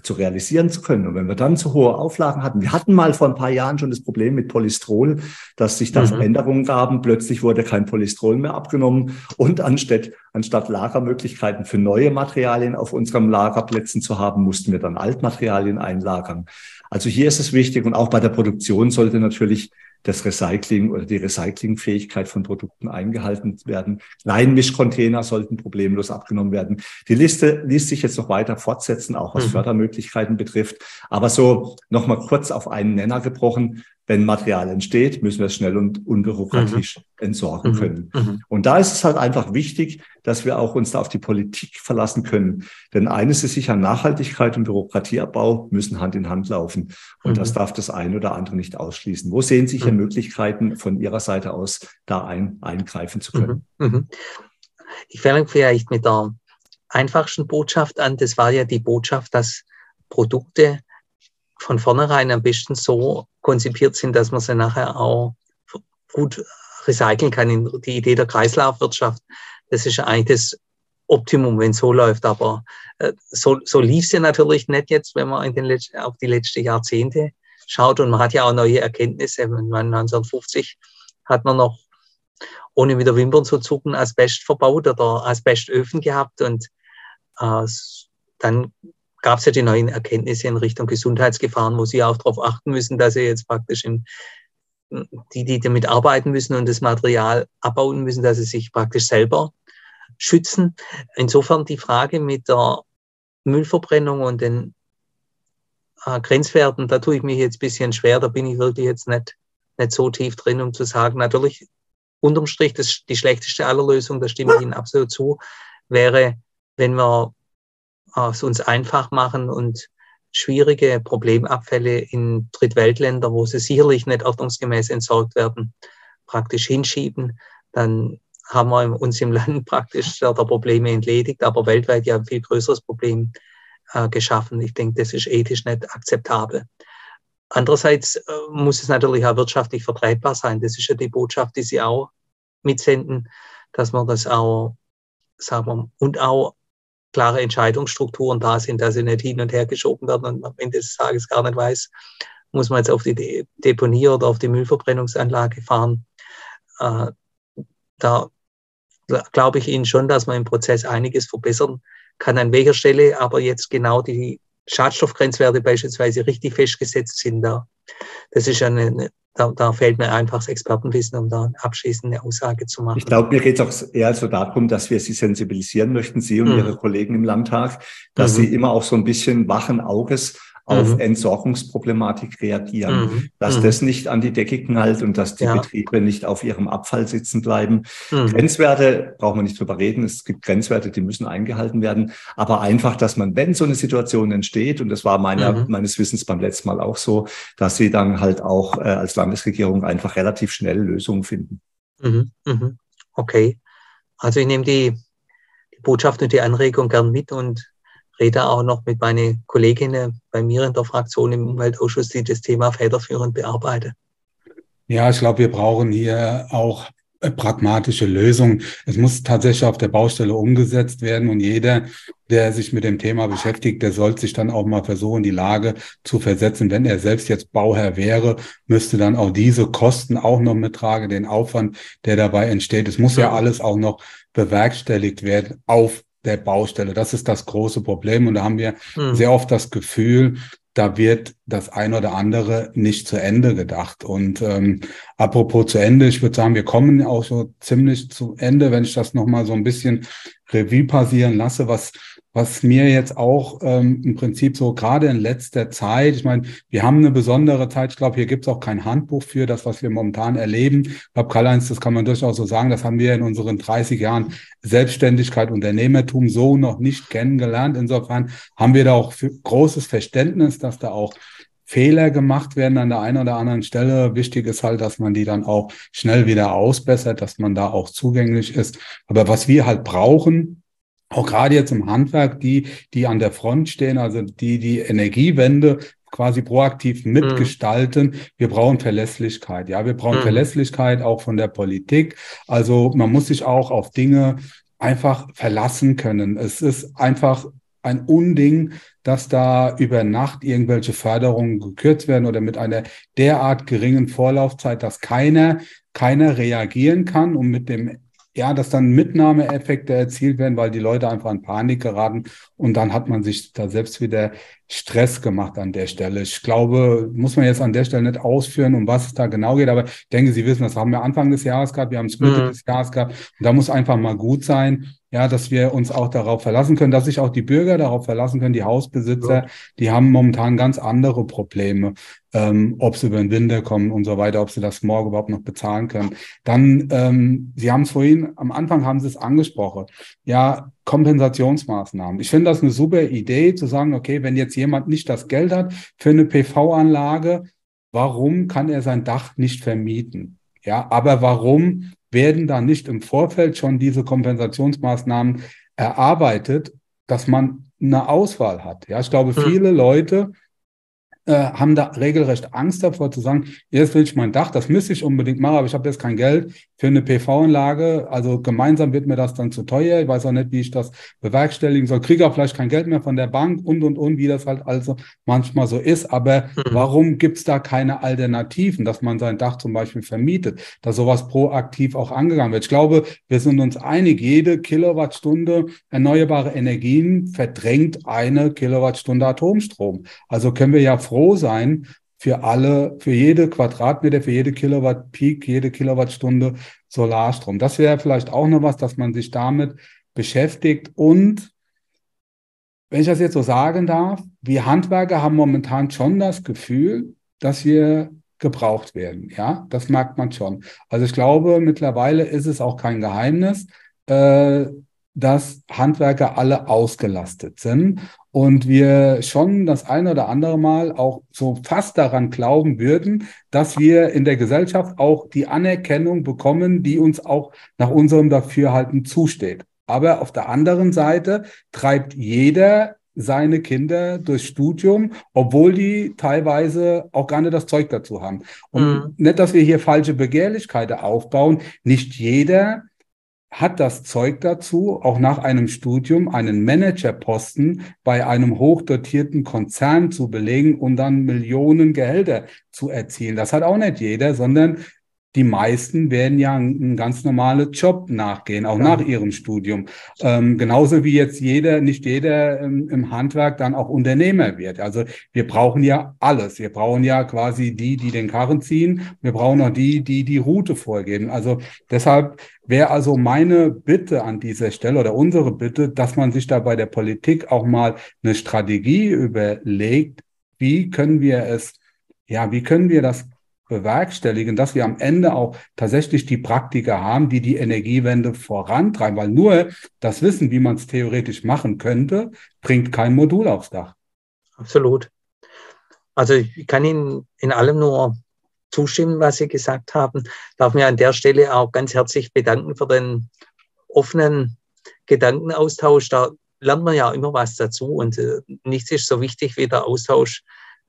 zu realisieren zu können. Und wenn wir dann zu hohe Auflagen hatten, wir hatten mal vor ein paar Jahren schon das Problem mit Polystrol, dass sich da mhm. Veränderungen gaben. Plötzlich wurde kein Polystrol mehr abgenommen und anstatt, anstatt Lagermöglichkeiten für neue Materialien auf unserem Lagerplätzen zu haben, mussten wir dann Altmaterialien einlagern. Also hier ist es wichtig und auch bei der Produktion sollte natürlich das Recycling oder die Recyclingfähigkeit von Produkten eingehalten werden. Kleinmischcontainer sollten problemlos abgenommen werden. Die Liste ließ sich jetzt noch weiter fortsetzen, auch was mhm. Fördermöglichkeiten betrifft. Aber so nochmal kurz auf einen Nenner gebrochen wenn Material entsteht, müssen wir es schnell und unbürokratisch mhm. entsorgen mhm. können. Mhm. Und da ist es halt einfach wichtig, dass wir auch uns da auf die Politik verlassen können. Denn eines ist sicher, Nachhaltigkeit und Bürokratieabbau müssen Hand in Hand laufen. Und das mhm. darf das eine oder andere nicht ausschließen. Wo sehen sich hier mhm. Möglichkeiten von Ihrer Seite aus, da ein, eingreifen zu können? Mhm. Ich fange vielleicht mit der einfachsten Botschaft an. Das war ja die Botschaft, dass Produkte von vornherein am besten so konzipiert sind, dass man sie nachher auch gut recyceln kann. Die Idee der Kreislaufwirtschaft, das ist eigentlich das Optimum, wenn es so läuft. Aber äh, so, so lief es ja natürlich nicht jetzt, wenn man in den letzten, auf die letzten Jahrzehnte schaut. Und man hat ja auch neue Erkenntnisse. 1950 hat man noch, ohne mit der Wimpern zu zucken, Asbest verbaut oder Asbestöfen gehabt. Und äh, dann gab es ja die neuen Erkenntnisse in Richtung Gesundheitsgefahren, wo sie auch darauf achten müssen, dass sie jetzt praktisch in, die, die damit arbeiten müssen und das Material abbauen müssen, dass sie sich praktisch selber schützen. Insofern die Frage mit der Müllverbrennung und den äh, Grenzwerten, da tue ich mich jetzt ein bisschen schwer, da bin ich wirklich jetzt nicht, nicht so tief drin, um zu sagen, natürlich unterm Strich das, die schlechteste aller Lösungen, da stimme ich Ihnen absolut zu, wäre, wenn wir es uns einfach machen und schwierige Problemabfälle in Drittweltländer, wo sie sicherlich nicht ordnungsgemäß entsorgt werden, praktisch hinschieben, dann haben wir uns im Land [LAUGHS] praktisch der Probleme entledigt, aber weltweit ja ein viel größeres Problem äh, geschaffen. Ich denke, das ist ethisch nicht akzeptabel. Andererseits äh, muss es natürlich auch wirtschaftlich vertretbar sein. Das ist ja die Botschaft, die Sie auch mitsenden, dass man das auch, sagen wir, und auch klare Entscheidungsstrukturen da sind, dass sie nicht hin und her geschoben werden und am Ende des Tages gar nicht weiß, muss man jetzt auf die Deponie oder auf die Müllverbrennungsanlage fahren. Äh, da glaube ich Ihnen schon, dass man im Prozess einiges verbessern kann, an welcher Stelle aber jetzt genau die Schadstoffgrenzwerte beispielsweise richtig festgesetzt sind. Da, das ist eine, da, da fehlt mir einfach das Expertenwissen, um da abschließend eine Aussage zu machen. Ich glaube, mir geht es auch eher so darum, dass wir Sie sensibilisieren möchten, Sie und mhm. Ihre Kollegen im Landtag, dass mhm. Sie immer auch so ein bisschen wachen Auges auf mhm. Entsorgungsproblematik reagieren, mhm. dass mhm. das nicht an die Decke knallt und dass die ja. Betriebe nicht auf ihrem Abfall sitzen bleiben. Mhm. Grenzwerte brauchen wir nicht drüber reden. Es gibt Grenzwerte, die müssen eingehalten werden. Aber einfach, dass man, wenn so eine Situation entsteht, und das war meiner, mhm. meines Wissens beim letzten Mal auch so, dass sie dann halt auch äh, als Landesregierung einfach relativ schnell Lösungen finden. Mhm. Okay. Also ich nehme die, die Botschaft und die Anregung gern mit und rede auch noch mit meinen Kolleginnen bei mir in der Fraktion im Umweltausschuss, die das Thema federführend bearbeiten. Ja, ich glaube, wir brauchen hier auch pragmatische Lösungen. Es muss tatsächlich auf der Baustelle umgesetzt werden und jeder, der sich mit dem Thema beschäftigt, der sollte sich dann auch mal versuchen, die Lage zu versetzen. Wenn er selbst jetzt Bauherr wäre, müsste dann auch diese Kosten auch noch mittragen, den Aufwand, der dabei entsteht. Es muss ja, ja alles auch noch bewerkstelligt werden auf der Baustelle. Das ist das große Problem. Und da haben wir mhm. sehr oft das Gefühl, da wird das ein oder andere nicht zu Ende gedacht. Und ähm, apropos zu Ende, ich würde sagen, wir kommen auch so ziemlich zu Ende, wenn ich das nochmal so ein bisschen Revue passieren lasse, was was mir jetzt auch ähm, im Prinzip so gerade in letzter Zeit, ich meine, wir haben eine besondere Zeit, ich glaube, hier gibt es auch kein Handbuch für das, was wir momentan erleben. Ich glaube, Karl-Heinz, das kann man durchaus so sagen, das haben wir in unseren 30 Jahren Selbstständigkeit, Unternehmertum so noch nicht kennengelernt. Insofern haben wir da auch großes Verständnis, dass da auch Fehler gemacht werden an der einen oder anderen Stelle. Wichtig ist halt, dass man die dann auch schnell wieder ausbessert, dass man da auch zugänglich ist. Aber was wir halt brauchen, auch gerade jetzt im Handwerk, die, die an der Front stehen, also die die Energiewende quasi proaktiv mitgestalten. Mhm. Wir brauchen Verlässlichkeit. Ja, wir brauchen mhm. Verlässlichkeit auch von der Politik. Also man muss sich auch auf Dinge einfach verlassen können. Es ist einfach ein Unding, dass da über Nacht irgendwelche Förderungen gekürzt werden oder mit einer derart geringen Vorlaufzeit, dass keiner, keiner reagieren kann und mit dem ja, dass dann Mitnahmeeffekte erzielt werden, weil die Leute einfach in Panik geraten und dann hat man sich da selbst wieder Stress gemacht an der Stelle. Ich glaube, muss man jetzt an der Stelle nicht ausführen, um was es da genau geht, aber ich denke, Sie wissen, das haben wir Anfang des Jahres gehabt, wir haben es Mitte mhm. des Jahres gehabt und da muss einfach mal gut sein, ja, dass wir uns auch darauf verlassen können, dass sich auch die Bürger darauf verlassen können, die Hausbesitzer, ja. die haben momentan ganz andere Probleme, ähm, ob sie über den Winter kommen und so weiter, ob sie das morgen überhaupt noch bezahlen können. Dann, ähm, Sie haben es vorhin, am Anfang haben Sie es angesprochen, ja, Kompensationsmaßnahmen. Ich finde das eine super Idee, zu sagen, okay, wenn jetzt jemand nicht das Geld hat für eine PV-Anlage, warum kann er sein Dach nicht vermieten? Ja, aber warum werden da nicht im Vorfeld schon diese Kompensationsmaßnahmen erarbeitet, dass man eine Auswahl hat. Ja, ich glaube, hm. viele Leute äh, haben da regelrecht Angst davor zu sagen, jetzt will ich mein Dach, das müsste ich unbedingt machen, aber ich habe jetzt kein Geld für eine PV-Anlage. Also gemeinsam wird mir das dann zu teuer. Ich weiß auch nicht, wie ich das bewerkstelligen soll. Kriege auch vielleicht kein Geld mehr von der Bank und, und, und, wie das halt also manchmal so ist. Aber mhm. warum gibt es da keine Alternativen, dass man sein Dach zum Beispiel vermietet, dass sowas proaktiv auch angegangen wird? Ich glaube, wir sind uns einig, jede Kilowattstunde erneuerbare Energien verdrängt eine Kilowattstunde Atomstrom. Also können wir ja froh sein, für alle, für jede Quadratmeter, für jede Kilowatt Peak, jede Kilowattstunde Solarstrom. Das wäre vielleicht auch noch was, dass man sich damit beschäftigt und wenn ich das jetzt so sagen darf, wir Handwerker haben momentan schon das Gefühl, dass wir gebraucht werden. Ja, das merkt man schon. Also ich glaube, mittlerweile ist es auch kein Geheimnis, äh, dass Handwerker alle ausgelastet sind und wir schon das ein oder andere Mal auch so fast daran glauben würden, dass wir in der Gesellschaft auch die Anerkennung bekommen, die uns auch nach unserem Dafürhalten zusteht. Aber auf der anderen Seite treibt jeder seine Kinder durchs Studium, obwohl die teilweise auch gar nicht das Zeug dazu haben. Und mhm. nicht, dass wir hier falsche Begehrlichkeiten aufbauen. Nicht jeder hat das Zeug dazu, auch nach einem Studium einen Managerposten bei einem hochdotierten Konzern zu belegen und dann Millionen Gehälter zu erzielen. Das hat auch nicht jeder, sondern die meisten werden ja einen ganz normalen Job nachgehen, auch ja. nach ihrem Studium. Ähm, genauso wie jetzt jeder, nicht jeder ähm, im Handwerk dann auch Unternehmer wird. Also wir brauchen ja alles. Wir brauchen ja quasi die, die den Karren ziehen. Wir brauchen auch die, die die Route vorgeben. Also deshalb wäre also meine Bitte an dieser Stelle oder unsere Bitte, dass man sich da bei der Politik auch mal eine Strategie überlegt, wie können wir es ja, wie können wir das bewerkstelligen, dass wir am Ende auch tatsächlich die Praktiker haben, die die Energiewende vorantreiben, weil nur das Wissen, wie man es theoretisch machen könnte, bringt kein Modul aufs Dach. Absolut. Also ich kann Ihnen in allem nur zustimmen, was Sie gesagt haben. Darf mir an der Stelle auch ganz herzlich bedanken für den offenen Gedankenaustausch. Da lernt man ja immer was dazu und äh, nichts ist so wichtig wie der Austausch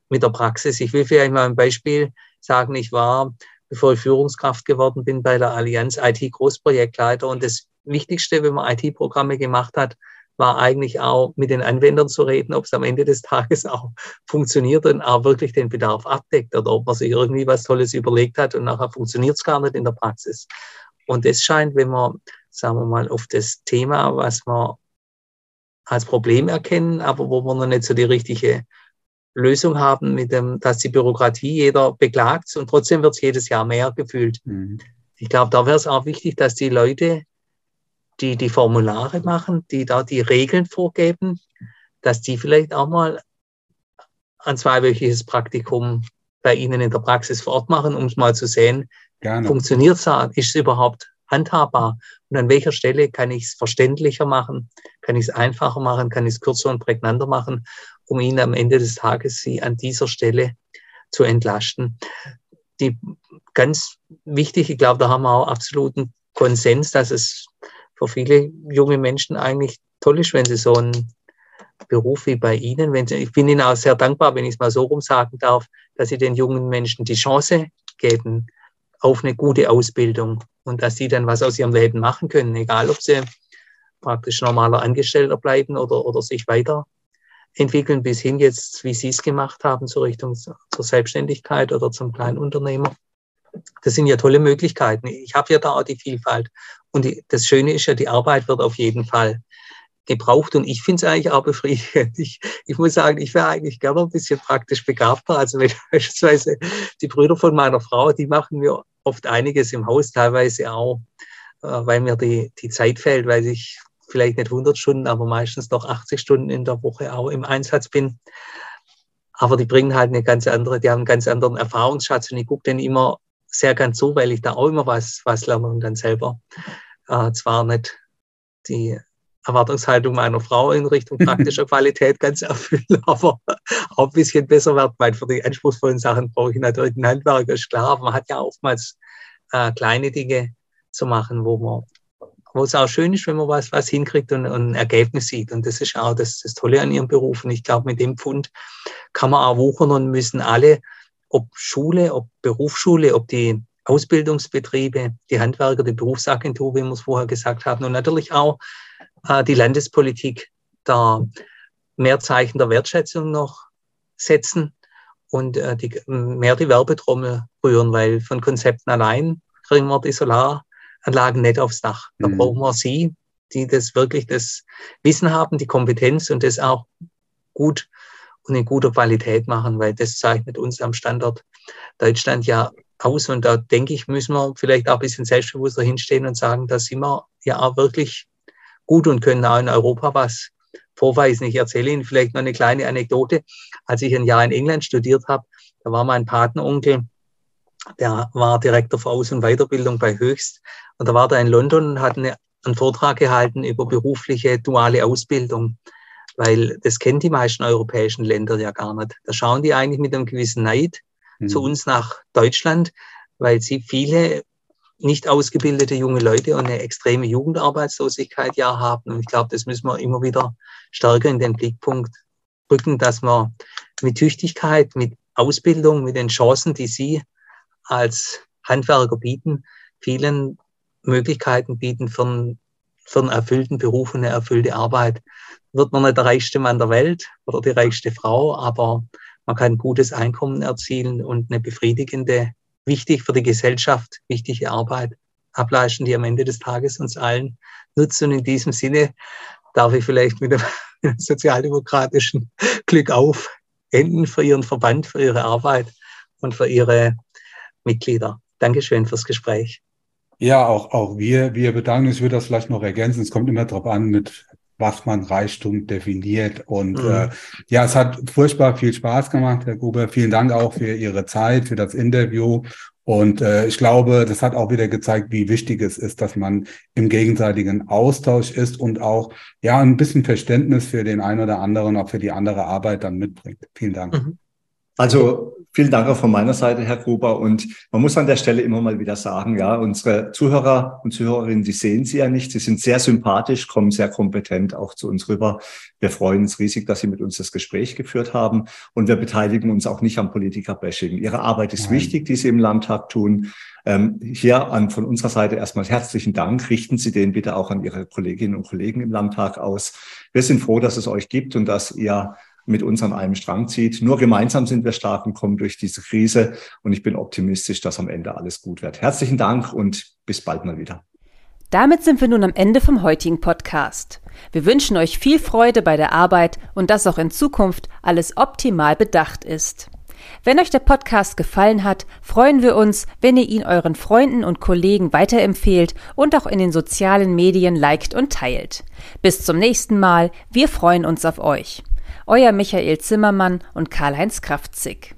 mit der Praxis. Ich will vielleicht mal ein Beispiel sagen, ich war, bevor ich Führungskraft geworden bin, bei der Allianz IT-Großprojektleiter. Und das Wichtigste, wenn man IT-Programme gemacht hat, war eigentlich auch mit den Anwendern zu reden, ob es am Ende des [LAUGHS] Tages auch funktioniert und auch wirklich den Bedarf abdeckt oder ob man sich irgendwie was Tolles überlegt hat und nachher funktioniert es gar nicht in der Praxis. Und es scheint, wenn man, sagen wir mal, auf das Thema, was wir als Problem erkennen, aber wo wir noch nicht so die richtige Lösung haben, mit dem, dass die Bürokratie jeder beklagt und trotzdem wird es jedes Jahr mehr gefühlt. Mhm. Ich glaube, da wäre es auch wichtig, dass die Leute, die die Formulare machen, die da die Regeln vorgeben, dass die vielleicht auch mal ein zweiwöchiges Praktikum bei Ihnen in der Praxis vor Ort machen, um es mal zu sehen, funktioniert es, ist es überhaupt handhabbar und an welcher Stelle kann ich es verständlicher machen, kann ich es einfacher machen, kann ich es kürzer und prägnanter machen um ihn am Ende des Tages sie an dieser Stelle zu entlasten. Die ganz wichtig, ich glaube, da haben wir auch absoluten Konsens, dass es für viele junge Menschen eigentlich toll ist, wenn sie so einen Beruf wie bei Ihnen, wenn sie, ich bin Ihnen auch sehr dankbar, wenn ich es mal so rum sagen darf, dass Sie den jungen Menschen die Chance geben auf eine gute Ausbildung und dass sie dann was aus ihrem Leben machen können, egal ob sie praktisch normaler Angestellter bleiben oder, oder sich weiter entwickeln, bis hin jetzt, wie Sie es gemacht haben, zur Richtung zur Selbstständigkeit oder zum Kleinunternehmer. Das sind ja tolle Möglichkeiten. Ich habe ja da auch die Vielfalt. Und die, das Schöne ist ja, die Arbeit wird auf jeden Fall gebraucht und ich finde es eigentlich auch befriedigend. Ich, ich muss sagen, ich wäre eigentlich gerne ein bisschen praktisch begabter. Also wenn [LAUGHS] beispielsweise die Brüder von meiner Frau, die machen mir oft einiges im Haus, teilweise auch, äh, weil mir die, die Zeit fehlt, weil ich vielleicht nicht 100 Stunden, aber meistens doch 80 Stunden in der Woche auch im Einsatz bin. Aber die bringen halt eine ganz andere, die haben einen ganz anderen Erfahrungsschatz und ich gucke denen immer sehr gern zu, weil ich da auch immer was, was lerne und dann selber äh, zwar nicht die Erwartungshaltung meiner Frau in Richtung praktischer [LAUGHS] Qualität ganz erfüllen, [LAUGHS] aber auch ein bisschen besser wird, weil für die anspruchsvollen Sachen brauche ich natürlich einen Handwerker, ist klar, aber man hat ja oftmals äh, kleine Dinge zu machen, wo man wo es auch schön ist, wenn man was, was hinkriegt und, und ein Ergebnis sieht. Und das ist auch das, das Tolle an ihrem Beruf. Und ich glaube, mit dem Pfund kann man auch wuchern und müssen alle, ob Schule, ob Berufsschule, ob die Ausbildungsbetriebe, die Handwerker, die Berufsagentur, wie wir es vorher gesagt haben, und natürlich auch äh, die Landespolitik da mehr Zeichen der Wertschätzung noch setzen und äh, die, mehr die Werbetrommel rühren, weil von Konzepten allein kriegen wir die Solar Anlagen nicht aufs Dach. Da mhm. brauchen wir Sie, die das wirklich das Wissen haben, die Kompetenz und das auch gut und in guter Qualität machen, weil das zeichnet uns am Standort Deutschland ja aus. Und da denke ich, müssen wir vielleicht auch ein bisschen selbstbewusster hinstehen und sagen, da sind wir ja auch wirklich gut und können auch in Europa was vorweisen. Ich erzähle Ihnen vielleicht noch eine kleine Anekdote. Als ich ein Jahr in England studiert habe, da war mein Patenonkel, der war Direktor für Aus- und Weiterbildung bei Höchst. Und da war er in London und hat eine, einen Vortrag gehalten über berufliche duale Ausbildung. Weil das kennen die meisten europäischen Länder ja gar nicht. Da schauen die eigentlich mit einem gewissen Neid mhm. zu uns nach Deutschland, weil sie viele nicht ausgebildete junge Leute und eine extreme Jugendarbeitslosigkeit ja haben. Und ich glaube, das müssen wir immer wieder stärker in den Blickpunkt rücken, dass wir mit Tüchtigkeit, mit Ausbildung, mit den Chancen, die Sie als Handwerker bieten, vielen Möglichkeiten bieten für einen, für einen erfüllten Beruf und eine erfüllte Arbeit. Wird man nicht der reichste Mann der Welt oder die reichste Frau, aber man kann gutes Einkommen erzielen und eine befriedigende wichtig für die Gesellschaft, wichtige Arbeit ableisten, die am Ende des Tages uns allen nutzt. Und in diesem Sinne darf ich vielleicht mit dem [LAUGHS] sozialdemokratischen Glück auf enden für Ihren Verband, für Ihre Arbeit und für Ihre Mitglieder. Dankeschön fürs Gespräch. Ja, auch, auch wir, wir bedanken uns. Ich würde das vielleicht noch ergänzen. Es kommt immer darauf an, mit was man Reichtum definiert. Und mhm. äh, ja, es hat furchtbar viel Spaß gemacht, Herr Gruber. Vielen Dank auch für Ihre Zeit, für das Interview. Und äh, ich glaube, das hat auch wieder gezeigt, wie wichtig es ist, dass man im gegenseitigen Austausch ist und auch ja ein bisschen Verständnis für den einen oder anderen, auch für die andere Arbeit dann mitbringt. Vielen Dank. Mhm. Also vielen Dank auch von meiner Seite, Herr Gruber. Und man muss an der Stelle immer mal wieder sagen, ja, unsere Zuhörer und Zuhörerinnen, die sehen Sie ja nicht. Sie sind sehr sympathisch, kommen sehr kompetent auch zu uns rüber. Wir freuen uns riesig, dass Sie mit uns das Gespräch geführt haben. Und wir beteiligen uns auch nicht am Politiker-Bashing. Ihre Arbeit ist Nein. wichtig, die Sie im Landtag tun. Ähm, hier an von unserer Seite erstmal herzlichen Dank. Richten Sie den bitte auch an Ihre Kolleginnen und Kollegen im Landtag aus. Wir sind froh, dass es euch gibt und dass ihr mit uns an einem Strang zieht. Nur gemeinsam sind wir stark und kommen durch diese Krise. Und ich bin optimistisch, dass am Ende alles gut wird. Herzlichen Dank und bis bald mal wieder. Damit sind wir nun am Ende vom heutigen Podcast. Wir wünschen euch viel Freude bei der Arbeit und dass auch in Zukunft alles optimal bedacht ist. Wenn euch der Podcast gefallen hat, freuen wir uns, wenn ihr ihn euren Freunden und Kollegen weiterempfehlt und auch in den sozialen Medien liked und teilt. Bis zum nächsten Mal, wir freuen uns auf euch. Euer Michael Zimmermann und Karl-Heinz Kraftzig.